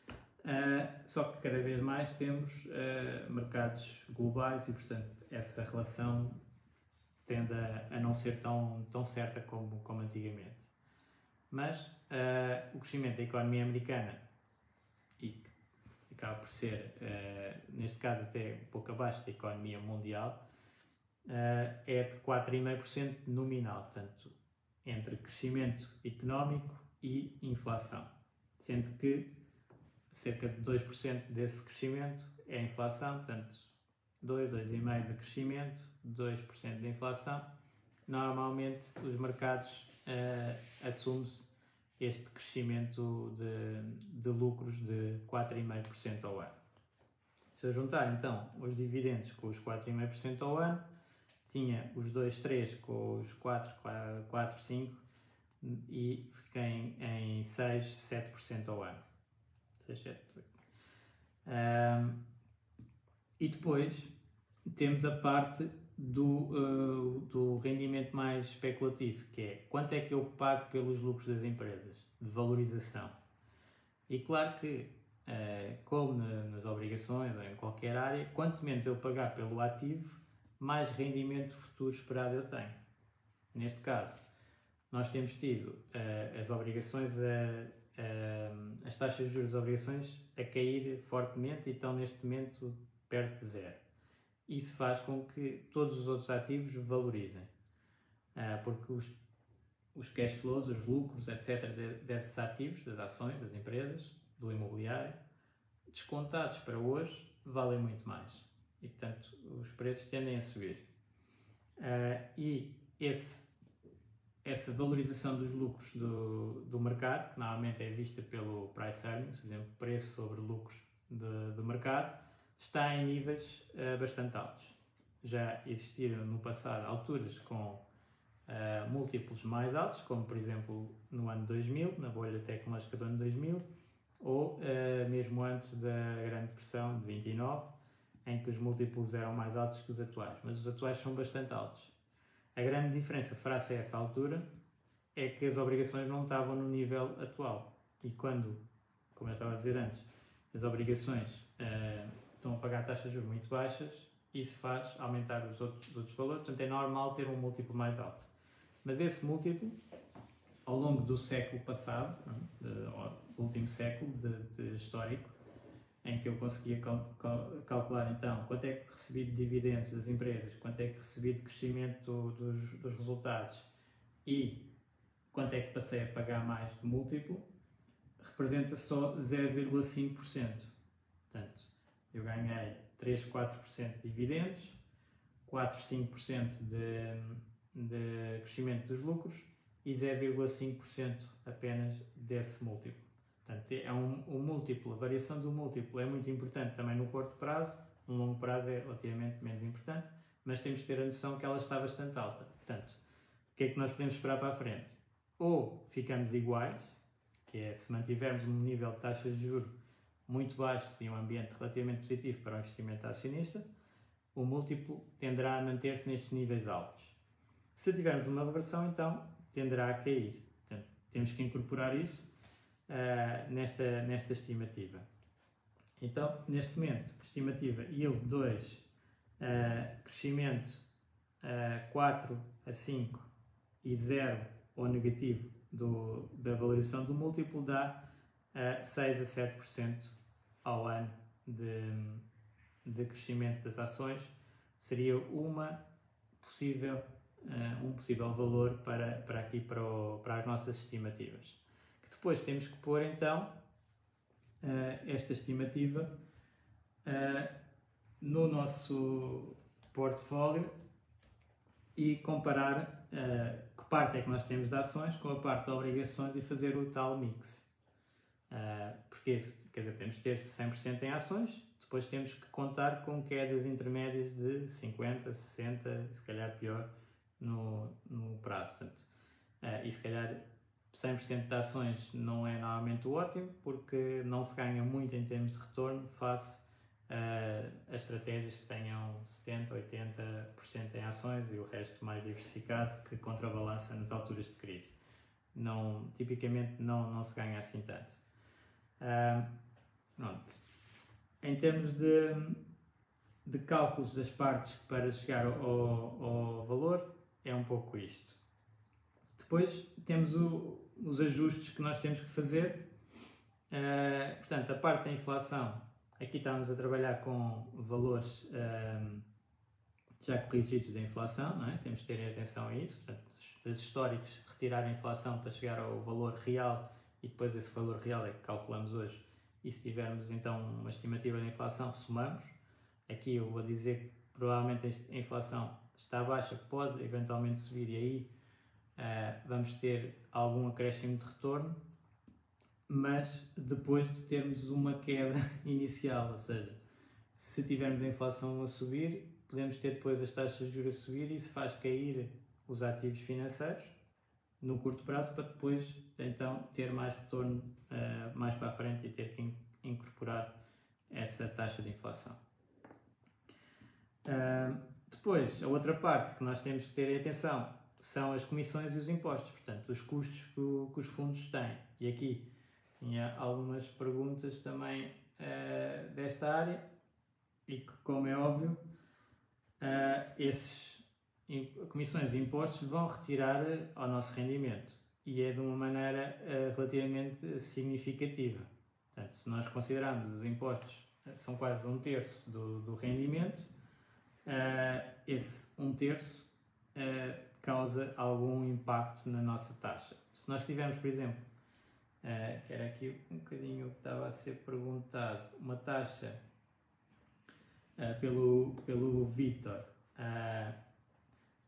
uh, só que cada vez mais temos uh, mercados globais e, portanto, essa relação tende a, a, não ser tão, tão certa como, como antigamente. Mas o crescimento da economia americana, acaba por ser, uh, neste caso, até um pouco abaixo da economia mundial, uh, é de 4,5% nominal, portanto, entre crescimento económico e inflação. Sendo que cerca de 2% desse crescimento é inflação, portanto, 2, 2,5% de crescimento, 2% de inflação. Normalmente os mercados uh, assumem-se este crescimento de, de lucros de 4,5% ao ano. Se eu juntar então os dividendos com os 4,5% ao ano, tinha os 2, 3 com os 4, 4, 5 e fiquei em, em 6, 7% ao ano. 6, 7, 8. Um, e depois temos a parte do, uh, do rendimento mais especulativo, que é quanto é que eu pago pelos lucros das empresas, de valorização. E claro que, uh, como na, nas obrigações ou em qualquer área, quanto menos eu pagar pelo ativo, mais rendimento futuro esperado eu tenho. Neste caso, nós temos tido uh, as obrigações, a, as taxas de juros das obrigações a cair fortemente e estão neste momento perto de zero isso faz com que todos os outros ativos valorizem. Uh, porque os, os cash flows, os lucros, etc., de, desses ativos, das ações, das empresas, do imobiliário, descontados para hoje, valem muito mais. E, portanto, os preços tendem a subir. Uh, e esse, essa valorização dos lucros do, do mercado, que normalmente é vista pelo price earnings, por exemplo, preço sobre lucros do mercado, está em níveis bastante altos. Já existiram no passado alturas com uh, múltiplos mais altos, como por exemplo no ano 2000, na bolha tecnológica do ano 2000, ou uh, mesmo antes da Grande Depressão de 29, em que os múltiplos eram mais altos que os atuais, mas os atuais são bastante altos. A grande diferença face a essa altura é que as obrigações não estavam no nível atual. E quando, como eu estava a dizer antes, as obrigações uh, estão a pagar taxas de juros muito baixas, isso faz aumentar os outros, os outros valores, portanto é normal ter um múltiplo mais alto. Mas esse múltiplo, ao longo do século passado, do último século de, de, histórico, em que eu conseguia cal, cal, calcular então quanto é que recebi de dividendos das empresas, quanto é que recebi de crescimento dos, dos resultados e quanto é que passei a pagar mais de múltiplo, representa só 0,5%. Eu ganhei 3, 4% de dividendos, 4, 5% de de crescimento dos lucros e 0,5% apenas desse múltiplo. Portanto, é um, um múltiplo, a variação do múltiplo é muito importante também no curto prazo, no longo prazo é relativamente menos importante, mas temos que ter a noção que ela está bastante alta. Portanto, o que é que nós podemos esperar para a frente? Ou ficamos iguais, que é se mantivermos um nível de taxas de juros muito baixo e um ambiente relativamente positivo para o investimento acionista, o múltiplo tenderá a manter-se nestes níveis altos. Se tivermos uma reversão, então tenderá a cair. Portanto, temos que incorporar isso uh, nesta, nesta estimativa. Então, neste momento, estimativa yield 2, uh, crescimento uh, 4 a 5 e 0 ou negativo do, da valorização do múltiplo dá uh, 6 a 7% ao ano de, de crescimento das ações. Seria uma possível uh, um possível valor para, para aqui para, o, para as nossas estimativas. Que depois temos que pôr então uh, esta estimativa uh, no nosso portfólio e comparar que parte é que nós temos de ações com a parte de obrigações e fazer o tal mix. Porque, quer dizer, de ter 100% em ações, depois temos que contar com quedas intermédias de 50, 60, se calhar pior, no, no prazo. Portanto, uh, e se calhar 100% de ações não é normalmente o ótimo, porque não se ganha muito em termos de retorno face uh, a estratégias que tenham 70%, 80% em ações e o resto mais diversificado que contrabalança nas alturas de crise. Não, tipicamente não, não se ganha assim tanto. Uh, pronto. Em termos de, de cálculos das partes para chegar ao, ao valor, é um pouco isto. Depois temos o, os ajustes que nós temos que fazer. Uh, portanto, a parte da inflação, aqui estamos a trabalhar com valores uh, já corrigidos da inflação, é? temos que ter atenção a isso. Portanto, os históricos, retirar a inflação para chegar ao valor real e depois esse valor real é que calculamos hoje. E se tivermos então uma estimativa de inflação, somamos. Aqui eu vou dizer que provavelmente a inflação está baixa, pode eventualmente subir e aí uh, vamos ter algum acréscimo de retorno, mas depois de termos uma queda inicial, ou seja, se tivermos a inflação a subir, podemos ter depois as taxas de juros a subir e isso faz cair os ativos financeiros no curto prazo para depois então ter mais retorno uh, mais para a frente e ter que incorporar essa taxa de inflação. Uh, depois, a outra parte que nós temos que ter atenção são as comissões e os impostos, portanto, os custos que, o, que os fundos têm. E aqui tinha algumas perguntas também uh, desta área e que, como é óbvio, uh, esses comissões e impostos vão retirar ao nosso rendimento e é de uma maneira uh, relativamente significativa. Portanto, se nós considerarmos os impostos são quase um terço do, do rendimento, esse um terço causa algum impacto na nossa taxa. Se nós tivermos, por exemplo, que era aqui um bocadinho o que estava a ser perguntado, uma taxa pelo, pelo Vitor,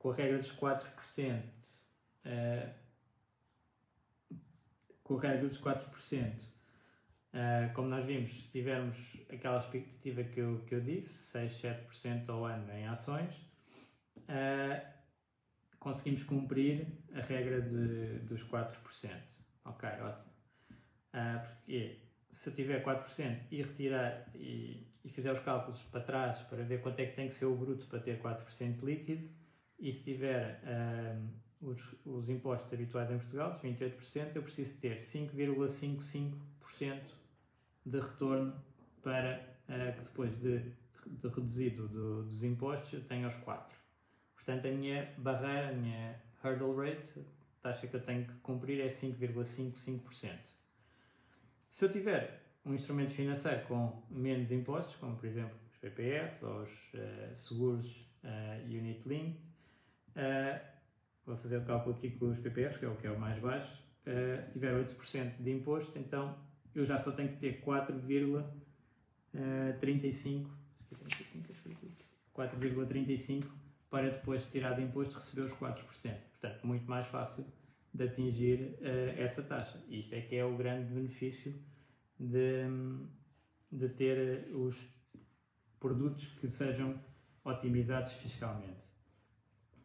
com a regra dos 4%, uh, com a regra dos 4%, uh, como nós vimos, se tivermos aquela expectativa que eu, que eu disse, 6, 7% ao ano em ações, uh, conseguimos cumprir a regra de, dos 4%. Ok, ótimo. Uh, porque se eu tiver 4% e retirar e, e, fizer os cálculos para trás para ver quanto é que tem que ser o bruto para ter 4% líquido, e se tiver os, os, impostos habituais em Portugal, dos 28%, eu preciso ter 5,55% de retorno para uh, que depois de, de reduzido do, dos impostos eu tenha os 4%. Portanto, a minha barreira, a minha hurdle rate, a taxa que eu tenho que cumprir é 5,55%. Se eu tiver um instrumento financeiro com menos impostos, como por exemplo os PPRs ou os uh, seguros uh, Unit Link, uh, vou fazer o cálculo aqui com os PPRs, que é o que é o mais baixo, se tiver 8% de imposto, então eu já só tenho que ter 4,35 4,35 para depois de tirar de imposto receber os 4%. Portanto, muito mais fácil de atingir uh, essa taxa. E isto é que é o grande benefício de, de ter os produtos que sejam otimizados fiscalmente.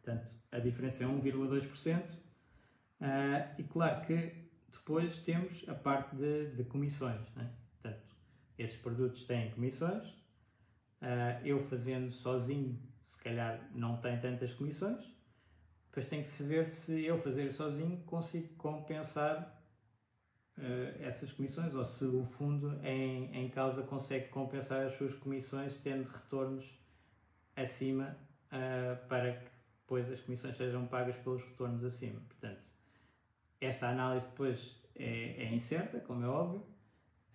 Portanto, a diferença é 1,2%. Uh, eh, e claro que depois temos a parte de, de comissões. Né? Portanto, esses produtos têm comissões. Uh, eu fazendo sozinho, se calhar não tem tantas comissões depois tem que se ver se eu fazer sozinho consigo compensar uh, essas comissões ou se o fundo em, em causa consegue compensar as suas comissões tendo retornos acima para que depois as comissões sejam pagas pelos retornos acima. Portanto, esta análise depois é, é incerta, como é óbvio,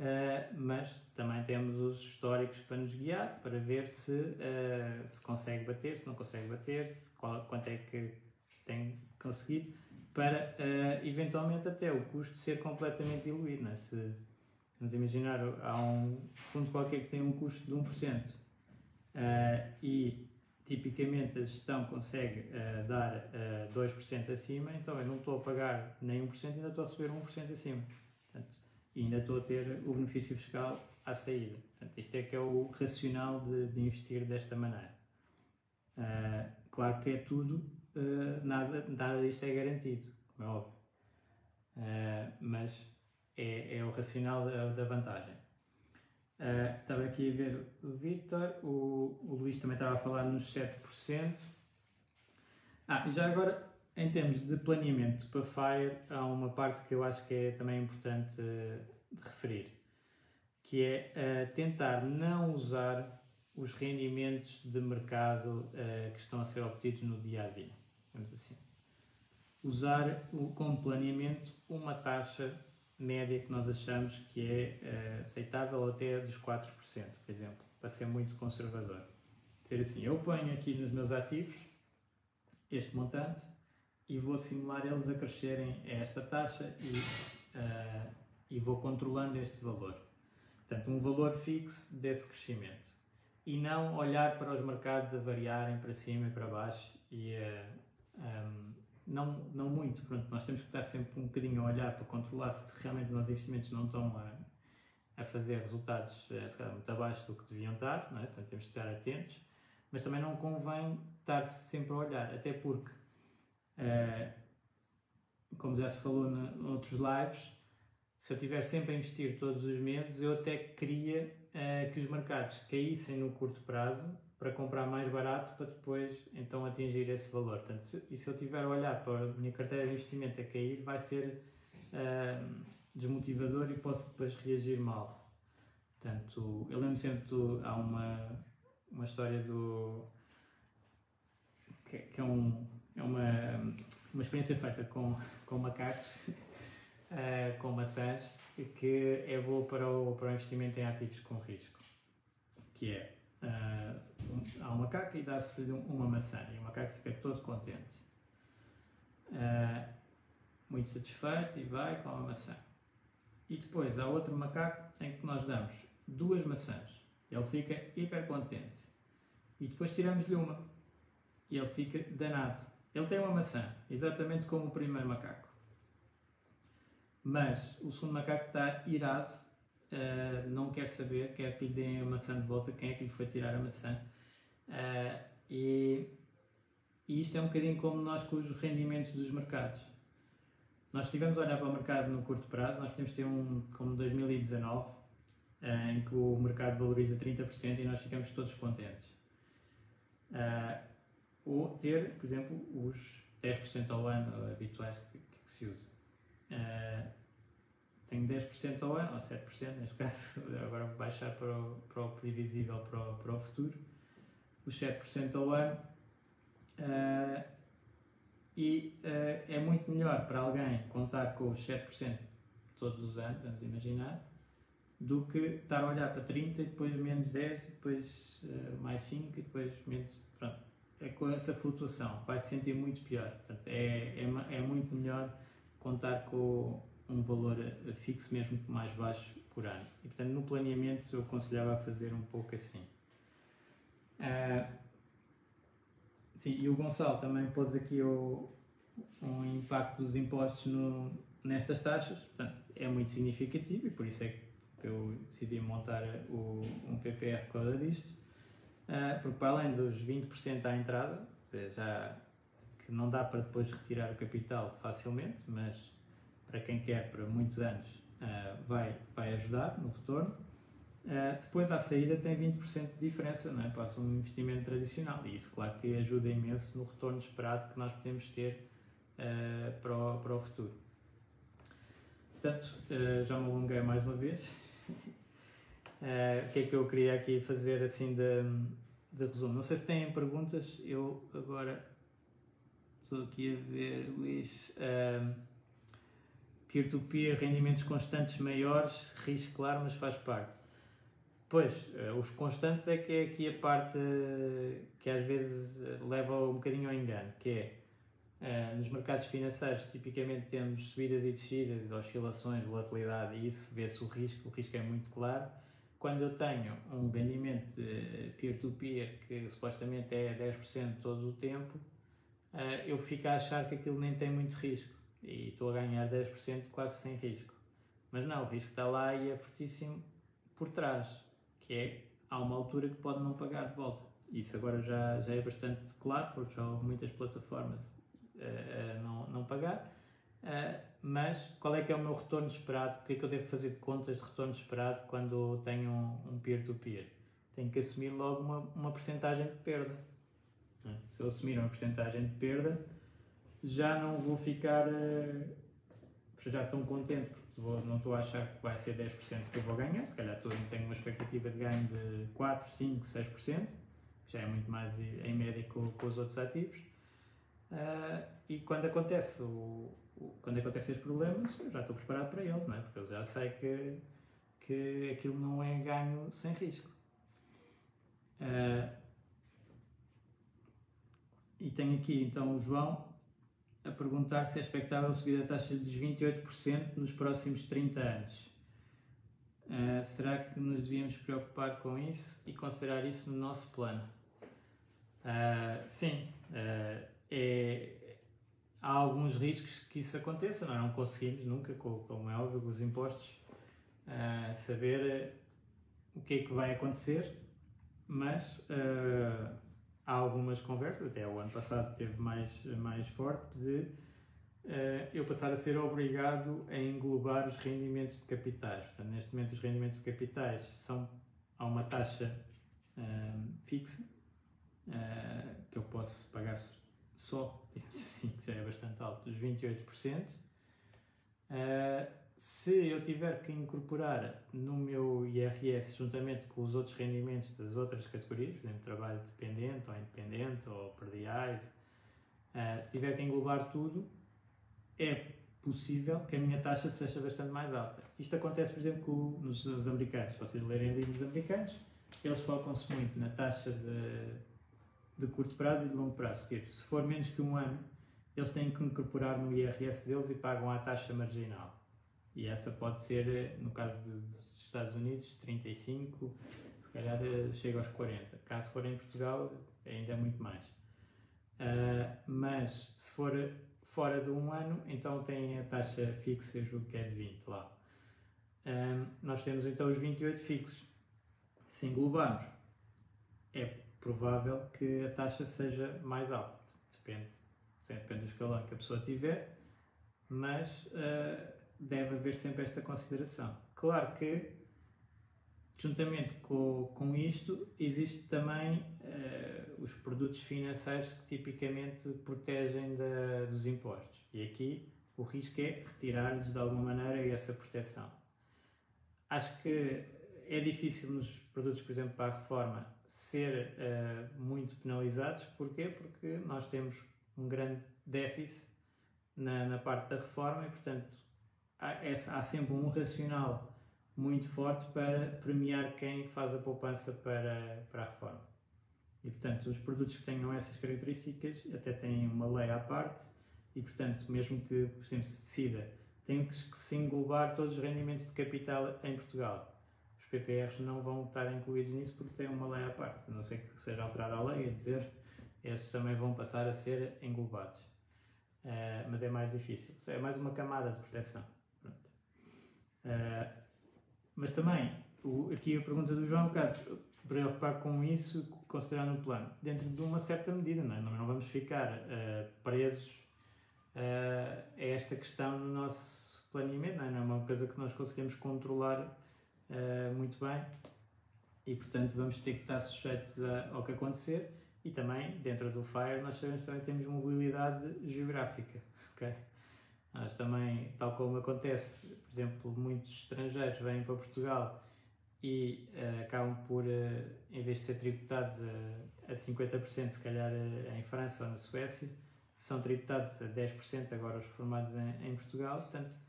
uh, mas também temos os históricos para nos guiar, para ver se, uh, se consegue bater, se não consegue bater, se, qual, quanto é que tem conseguido, para uh, eventualmente até o custo ser completamente diluído. Né? Se vamos imaginar, há um fundo qualquer que tem um custo de 1% uh, e tipicamente a gestão consegue uh, dar uh, 2% acima, então eu não estou a pagar nem 1%, ainda estou a receber 1% acima. Portanto, ainda estou a ter o benefício fiscal à saída. Portanto, isto é que é o racional de, de investir desta maneira. Uh, claro que é tudo uh, nada, nada disto é garantido, como é óbvio. Mas é, é, o racional da, da vantagem. Uh, estava aqui a ver o Victor, o, o Luís também estava a falar nos 7%. Ah, já agora, em termos de planeamento para FIRE, há uma parte que eu acho que é também importante de referir, que é tentar não usar os rendimentos de mercado uh, que estão a ser obtidos no dia a dia digamos assim. Usar o, como planeamento uma taxa média que nós achamos que é uh, aceitável até dos 4%, por exemplo, para ser muito conservador. Dizer assim, eu ponho aqui nos meus ativos este montante e vou simular eles a crescerem a esta taxa e, uh, e vou controlando este valor. Portanto, um valor fixo desse crescimento. E não olhar para os mercados a variarem para cima e para baixo e uh, um, não, não muito, pronto, nós temos que estar sempre um bocadinho a olhar para controlar se realmente os investimentos não estão a, a fazer resultados eh, calhar, muito abaixo do que deviam estar, não é? portanto temos que estar atentos, mas também não convém estar sempre a olhar, até porque, uh, como já se falou em outros lives, se eu estiver sempre a investir todos os meses, eu até queria uh, que os mercados caíssem no curto prazo para comprar mais barato para depois então atingir esse valor. Portanto, se, e se eu tiver a olhar para a minha carteira de investimento a cair, vai ser uh, desmotivador e posso depois reagir mal. Portanto, eu lembro sempre do, há uma, uma história do que, que é, um, é uma, uma experiência feita com, com macacos, uh, com maçãs, que é boa para o, para o investimento em ativos com risco, que é uh, há um macaco e dá-se-lhe uma maçã e o macaco fica todo contente. Uh, muito satisfeito e vai com a maçã. E depois há outro macaco em que nós damos duas maçãs. Ele fica hiper contente. E depois tiramos-lhe uma. E ele fica danado. Ele tem uma maçã, exatamente como o primeiro macaco. Mas o segundo macaco está irado, uh, não quer saber, quer que lhe deem a maçã de volta, quem é que lhe foi tirar a maçã. Uh, e, e isto é um bocadinho como nós com os rendimentos dos mercados. Nós estivemos a olhar para o mercado no curto prazo, nós podemos ter um como 2019, uh, em que o mercado valoriza 30% e nós ficamos todos contentes. Uh, ou ter, por exemplo, os 10% ao ano habituais que, que se usa. Uh, tenho 10% ao ano, ou 7%, neste caso, agora vou baixar para o, para o previsível para o, para o futuro, os 7% ao ano. Uh, e uh, é muito melhor para alguém contar com os 7% todos os anos, vamos imaginar, do que estar a olhar para 30 e depois menos 10, depois uh, mais 5 e depois menos. Pronto. É com essa flutuação, vai se sentir muito pior. Portanto, é, é, é muito melhor contar com um valor fixo, mesmo mais baixo por ano. E portanto, no planeamento, eu aconselhava a fazer um pouco assim. Uh, sim, e o Gonçalo também pôs aqui o, um impacto dos impostos no, nestas taxas, portanto, é muito significativo e por isso é que eu decidi montar o, um PPR por causa disto, uh, porque para além dos 20% à entrada, já que não dá para depois retirar o capital facilmente, mas para quem quer para muitos anos uh, vai, vai ajudar no retorno. Uh, depois à saída tem 20% de diferença, não é? passa um investimento tradicional e isso claro que ajuda imenso no retorno esperado que nós podemos ter uh, para, o, para o futuro. Portanto, já me alonguei mais uma vez. o que é que eu queria aqui fazer assim de, de resumo? Não sei se têm perguntas, eu agora estou aqui a ver, Luís. Peer-to-peer, rendimentos constantes maiores, risco claro, mas faz parte. Pois, eh, os constantes é que é aqui a parte que às vezes eh, leva um bocadinho ao engano, que é eh, nos mercados financeiros tipicamente temos subidas e descidas, oscilações, volatilidade e isso vê-se o risco, o risco é muito claro. Quando eu tenho um rendimento peer-to-peer -peer que supostamente é 10% todo o tempo, eu fico a achar que aquilo nem tem muito risco e estou a ganhar 10% quase sem risco. Mas não, o risco está lá e é fortíssimo por trás, que é há uma altura que pode não pagar de volta. Isso agora já, já é bastante claro, porque já houve muitas plataformas a, a não, não pagar. Uh, mas qual é que é o meu retorno esperado? O que é que eu devo fazer de contas de retorno esperado quando tenho um peer-to-peer? -peer? Tenho que assumir logo uma, uma percentagem de perda. Se eu assumir uma percentagem de perda, já não vou ficar. Uh, já estou contente vou, não estou a achar que vai ser 10% que eu vou ganhar, se calhar estou, tenho uma expectativa de ganho de 4, 5, 6%, já é muito mais em média com, com os outros ativos. Uh, e quando acontece o, o, quando acontecem os problemas, eu já estou preparado para eles, não é? porque eu já sei que, que aquilo não é ganho sem risco. Uh, e tenho aqui então o João a perguntar se é expectável subir a taxa dos 28% nos próximos 30 anos. Uh, será que nos devíamos preocupar com isso e considerar isso no nosso plano? Uh, sim, uh, é, há alguns riscos que isso aconteça, nós não conseguimos nunca, como é óbvio, com os impostos, saber o que é que vai acontecer, mas há algumas conversas, até o ano passado teve mais, mais forte, de uh, eu passar a ser obrigado a englobar os rendimentos de capitais. Portanto, neste momento, os rendimentos de capitais são a uma taxa uh, fixa uh, que eu posso pagar só, digamos assim, que já é bastante alto, dos 28%. Uh, se eu tiver que incorporar no meu IRS, juntamente com os outros rendimentos das outras categorias, por exemplo, trabalho dependente ou independente ou perdiais, uh, se tiver que englobar tudo, é possível que a minha taxa seja bastante mais alta. Isto acontece, por exemplo, com, nos, nos americanos. Se vocês lerem livros americanos, eles focam-se muito na taxa de, de curto prazo e de longo prazo. Se for menos que um ano, eles têm que incorporar no IRS deles e pagam a taxa marginal. E essa pode ser, no caso dos Estados Unidos, 35, se calhar eh, chega aos 40. Caso for em Portugal, ainda é muito mais. Uh, mas se for fora de um ano, então tem a taxa fixa, julgo que é de 20 lá. Um, nós temos então os 28 fixos. Se englobarmos, é provável que a taxa seja mais alta. Depende, depende do escalão que a pessoa tiver, mas uh, deve haver sempre esta consideração. Claro que, juntamente com, com isto, existe também uh, os produtos financeiros que tipicamente protegem da, dos impostos. E aqui o risco é retirar-lhes de alguma maneira essa proteção. Acho que é difícil nos produtos, por exemplo, para a reforma, ser uh, muito penalizados. Porquê? Porque nós temos um grande déficit na, na parte da reforma e, portanto, há, é, há, sempre um racional muito forte para premiar quem faz a poupança para, para a reforma. E, portanto, os produtos que tenham essas características até têm uma lei à parte e, portanto, mesmo que, por exemplo, se decida tem que se englobar todos os rendimentos de capital em Portugal. Os PPRs não vão estar incluídos nisso porque tem uma lei à parte, a não ser que seja alterada a lei a dizer esses também vão passar a ser englobados. Uh, mas é mais difícil, é mais uma camada de proteção. Uh, mas também, o, aqui a pergunta do João, um bocado preocupar com isso, considerando o plano, dentro de uma certa medida, não, é? não, vamos ficar uh, presos uh, é esta questão no nosso planeamento, não é? não é uma coisa que nós conseguimos controlar muito bem e, portanto, vamos ter que estar sujeitos a, ao que acontecer e também, dentro do FIRE, nós sabemos também temos mobilidade geográfica, ok? Nós também, tal como acontece, exemplo, muitos estrangeiros vêm para Portugal e uh, acabam por, uh, em vez de ser tributados a, a 50%, se calhar uh, em França ou na Suécia, são tributados a 10% agora os reformados em, em Portugal, portanto,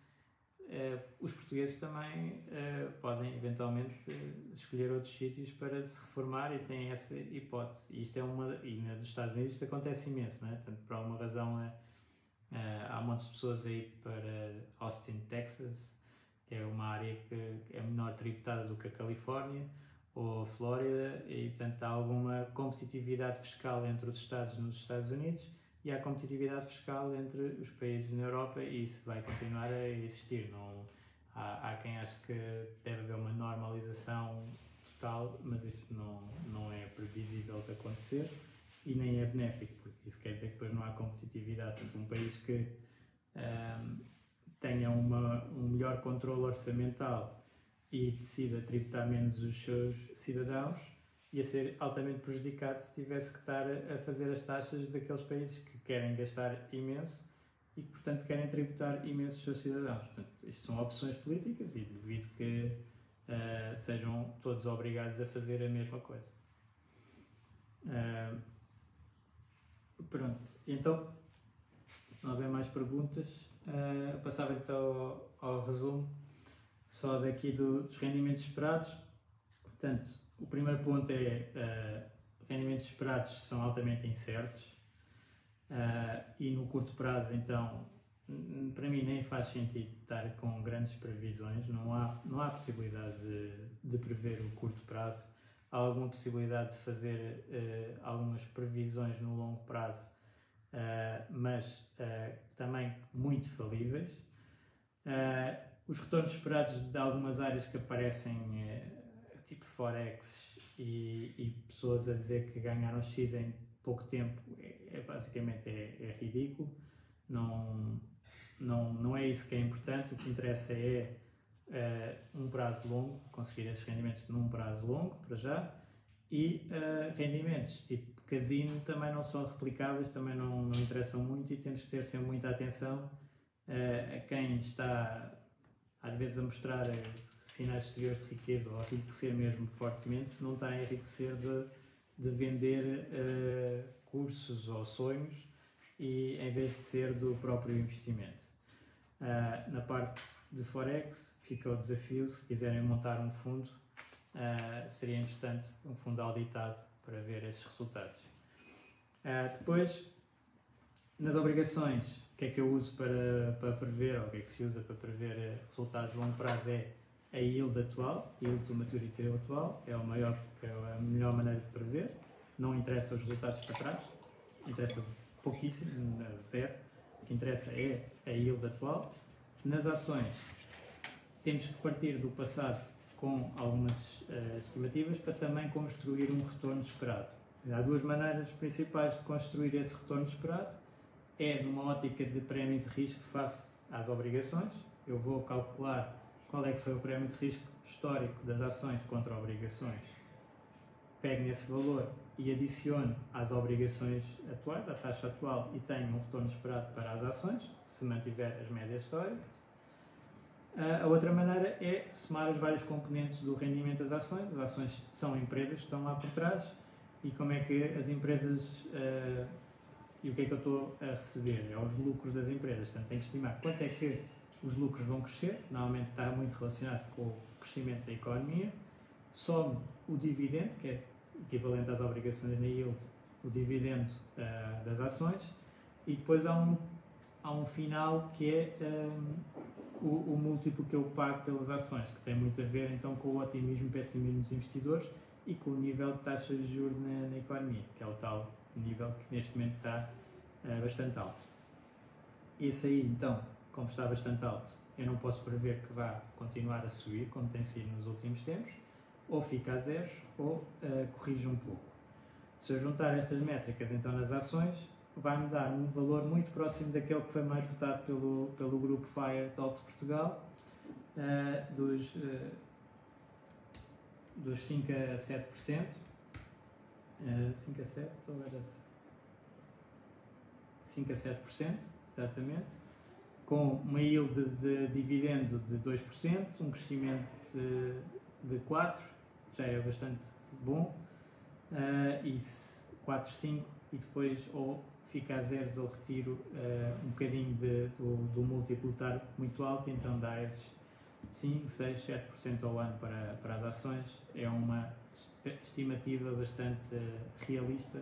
os portugueses também podem eventualmente escolher outros sítios para se reformar e têm essa hipótese. E isto é uma e nos Estados Unidos isto acontece imenso, não é? Portanto, por alguma razão há muitas pessoas aí para Austin, Texas, que é uma área que é menor tributada do que a Califórnia ou a Flórida e portanto há alguma competitividade fiscal entre os estados nos Estados Unidos e há competitividade fiscal entre os países na Europa e isso vai continuar a existir. Não, há, há quem ache que deve haver uma normalização total, mas isso não, não é previsível de acontecer e nem é benéfico, porque isso quer dizer que depois não há competitividade. Um país que um, tenha uma, um melhor controle orçamental e decida tributar menos os seus cidadãos ia ser altamente prejudicado se tivesse que estar a fazer as taxas daqueles países que querem gastar imenso e que, portanto, querem tributar imenso os seus cidadãos. Portanto, isto são opções políticas e duvido que uh, sejam todos obrigados a fazer a mesma coisa. Uh, pronto, então, se não houver mais perguntas, uh, passava então ao, ao resumo só daqui do, dos rendimentos esperados. Portanto, o primeiro ponto é uh, rendimentos esperados são altamente incertos uh, e no curto prazo, então, para mim nem faz sentido estar com grandes previsões, não há, não há possibilidade de, de prever o curto prazo. Há alguma possibilidade de fazer uh, algumas previsões no longo prazo, mas também muito falíveis. os retornos esperados de algumas áreas que aparecem tipo Forex e, e, pessoas a dizer que ganharam X em pouco tempo é, é basicamente é, é, ridículo. Não, não, não é isso que é importante. O que interessa é, é um prazo longo, conseguir esses rendimentos num prazo longo, para já, e uh, rendimentos tipo casino também não são replicáveis, também não, não interessam muito e temos que ter sempre muita atenção uh, a quem está às vezes a mostrar sinais exteriores de riqueza ou a enriquecer mesmo fortemente, se não está a enriquecer de, de vender uh, cursos ou sonhos e em vez de ser do próprio investimento. Uh, na parte de Forex fica o desafio, se quiserem montar um fundo, uh, seria interessante um fundo auditado para ver esses resultados. depois, nas obrigações, o que é que eu uso para, para prever, ou o que é que se usa para prever resultados de longo prazo é a yield atual, a yield to maturity atual, é, o maior, é a melhor maneira de prever, não interessa os resultados para trás, interessa pouquíssimo, zero. O que interessa é a yield atual. Nas ações, temos que partir do passado com algumas uh, estimativas para também construir um retorno esperado. Há duas maneiras principais de construir esse retorno esperado. É numa ótica de prémio de risco face às obrigações. Eu vou calcular qual é que foi o prémio de risco histórico das ações contra obrigações. Pego nesse valor e adiciono às obrigações atuais, à taxa atual, e tenho um retorno esperado para as ações, se mantiver as médias históricas. A outra maneira é somar os vários componentes do rendimento das ações. As ações são empresas que estão lá por trás e como é que as empresas uh, e o que é que eu estou a receber? É os lucros das empresas. Portanto, tenho que estimar quanto é que os lucros vão crescer, normalmente está muito relacionado com o crescimento da economia. Some o dividendo, que é equivalente às obrigações na yield, o dividendo uh, das ações, e depois há um, há um final que é um, o, o, múltiplo que eu pago pelas ações, que tem muito a ver então com o otimismo e pessimismo dos investidores e com o nível de taxas de juros na, na economia, que é o tal nível que neste momento está uh, bastante alto. Esse aí, então, como está bastante alto, eu não posso prever que vá continuar a subir, como tem sido nos últimos tempos, ou fica a zero ou uh, corrige um pouco. Se eu juntar estas métricas então nas ações, vai-me dar um valor muito próximo daquele que foi mais votado pelo, pelo grupo Fire Talks Portugal, uh, dos, uh, dos 5 a 7%. Uh, 5 a 7, ou era 5 a 7%, exatamente, com uma yield de, de dividendo de 2%, um crescimento de, de 4%, já é bastante bom, uh, e 4, 5, e depois ou fica a zeros ou retiro uh, um bocadinho de, do, do múltiplo estar muito alto, então dá esses 5, 6, 7% ao ano para, para as ações. É uma estimativa bastante uh, realista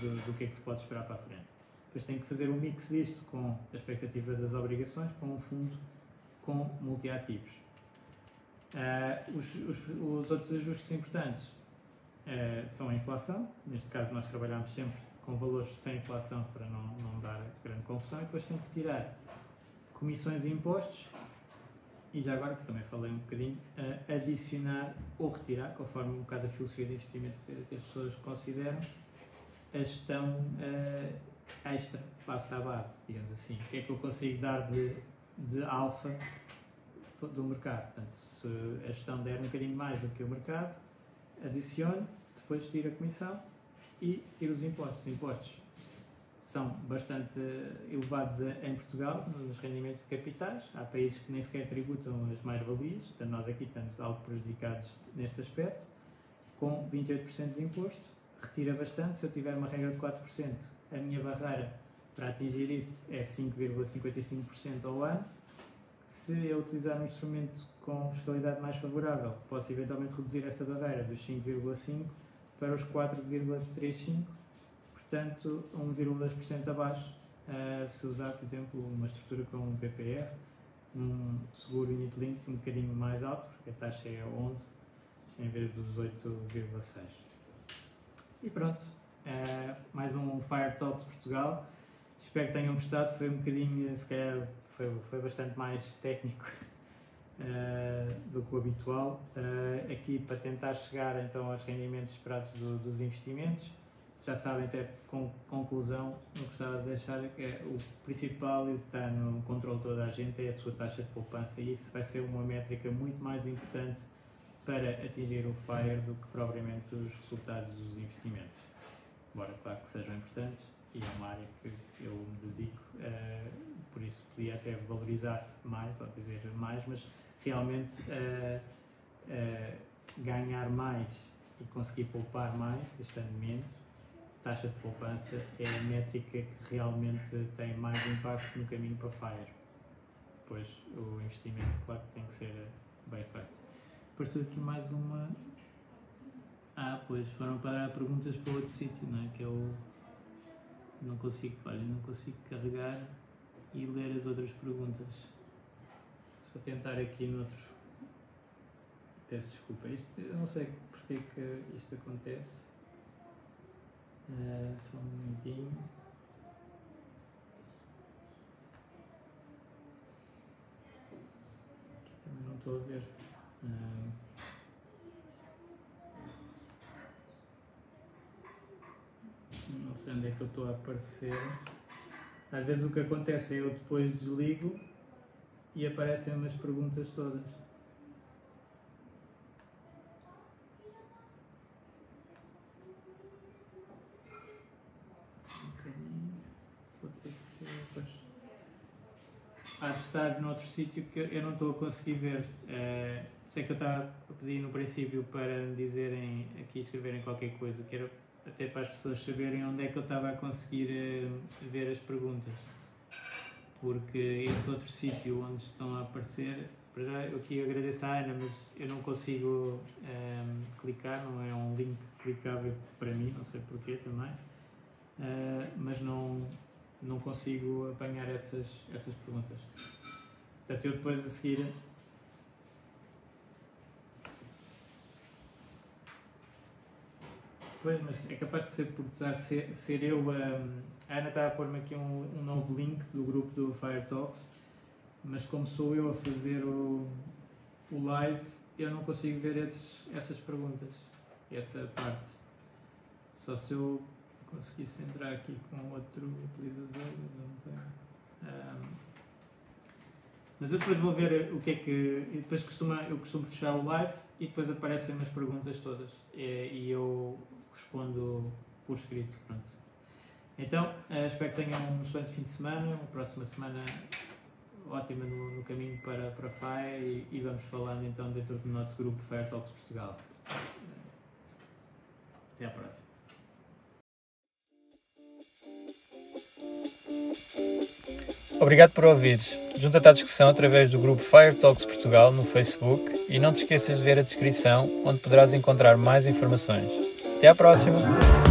do, do que é que se pode esperar para a frente. Depois tem que fazer um mix disto com a expectativa das obrigações para um fundo com multiativos. Uh, os, os, os, outros ajustes importantes uh, são a inflação, neste caso nós trabalhamos sempre com valores sem inflação para não, não dar grande confusão, e depois tem que tirar comissões e impostos, e já agora, que também falei um bocadinho, uh, adicionar ou retirar, conforme um bocado a filosofia de investimento que, as pessoas consideram, a gestão extra face à base, digamos assim. O que é que eu consigo dar de, de alfa do mercado? Portanto, se a gestão der um bocadinho mais do que o mercado, adicione, depois tira a comissão e tira os impostos. Os impostos são bastante elevados em Portugal, nos rendimentos de capitais. Há países que nem sequer tributam as mais-valias, portanto, nós aqui estamos algo prejudicados neste aspecto. Com 28% de imposto, retira bastante. Se eu tiver uma regra de 4%, a minha barreira para atingir isso é 5,55% ao ano. Se eu utilizar um instrumento com fiscalidade mais favorável, posso eventualmente reduzir essa barreira dos 5,5% para os 4,35%, portanto 1,2% abaixo. Uh, se usar, por exemplo, uma estrutura com um PPR, um seguro unit link um bocadinho mais alto, porque a taxa é 11 em vez dos 8,6. E pronto, uh, mais um Fire Talks Portugal. Espero que tenham gostado. Foi um bocadinho, se calhar, foi, foi bastante mais técnico do que o habitual. Uh, aqui para tentar chegar então aos rendimentos esperados do, dos investimentos. Já sabem, até com conclusão, eu gostava de deixar que é, o principal e o que está no controle de toda a gente é a sua taxa de poupança e isso vai ser uma métrica muito mais importante para atingir o FIRE do que propriamente os resultados dos investimentos embora claro que sejam importantes, e é uma área que eu me dedico, por isso podia até valorizar mais, ou dizer mais, mas realmente uh, uh, ganhar mais e conseguir poupar mais, gastando menos, taxa de poupança é a métrica que realmente tem mais impacto no caminho para FIRE. Pois o investimento, claro, tem que ser bem feito. Apareceu aqui mais uma ah, pois, foram parar perguntas para outro sítio, não é? Que eu não consigo, olha, não consigo carregar e ler as outras perguntas. Só tentar aqui noutro. Peço desculpa, isto, eu não sei porque é que isto acontece. Uh, só um minutinho. Aqui também não estou a ver. Uh, não sei onde é que eu estou a aparecer. Às vezes o que acontece é eu depois desligo e aparecem umas perguntas todas. há de estar noutro sítio que eu não estou a conseguir ver. Uh, sei que eu estava a pedir no princípio para me dizerem aqui, escreverem qualquer coisa, que era até para as pessoas saberem onde é que eu estava a conseguir uh, ver as perguntas. Porque esse outro sítio onde estão a aparecer, para já eu aqui agradeço à Ana, mas eu não consigo um, ehm, clicar, não é um link clicável para mim, não sei porquê também. Uh, mas não, não consigo apanhar essas, essas perguntas. Portanto, eu depois a seguir. Pois, mas é capaz de ser por ser, ser eu. Um, a Ana está a pôr-me aqui um, um novo link do grupo do Fire Talks, mas como sou eu a fazer o, o live, eu não consigo ver esses, essas perguntas, essa parte. Só se eu conseguisse entrar aqui com outro utilizador, não tenho. Um, mas eu depois vou ver o que é que. Depois costuma, eu costumo fechar o live e depois aparecem as perguntas todas. E, e eu respondo por escrito. Pronto. Então, uh, espero que tenham um excelente fim de semana, uma próxima semana ótima no, no caminho para, para FAE e, e, vamos falando então dentro do nosso grupo Fair Talks Portugal. Até à próxima. Obrigado por ouvires. Junta-te à discussão através do grupo Fire Talks Portugal no Facebook e não te esqueças de ver a descrição, onde poderás encontrar mais informações. Até à próxima!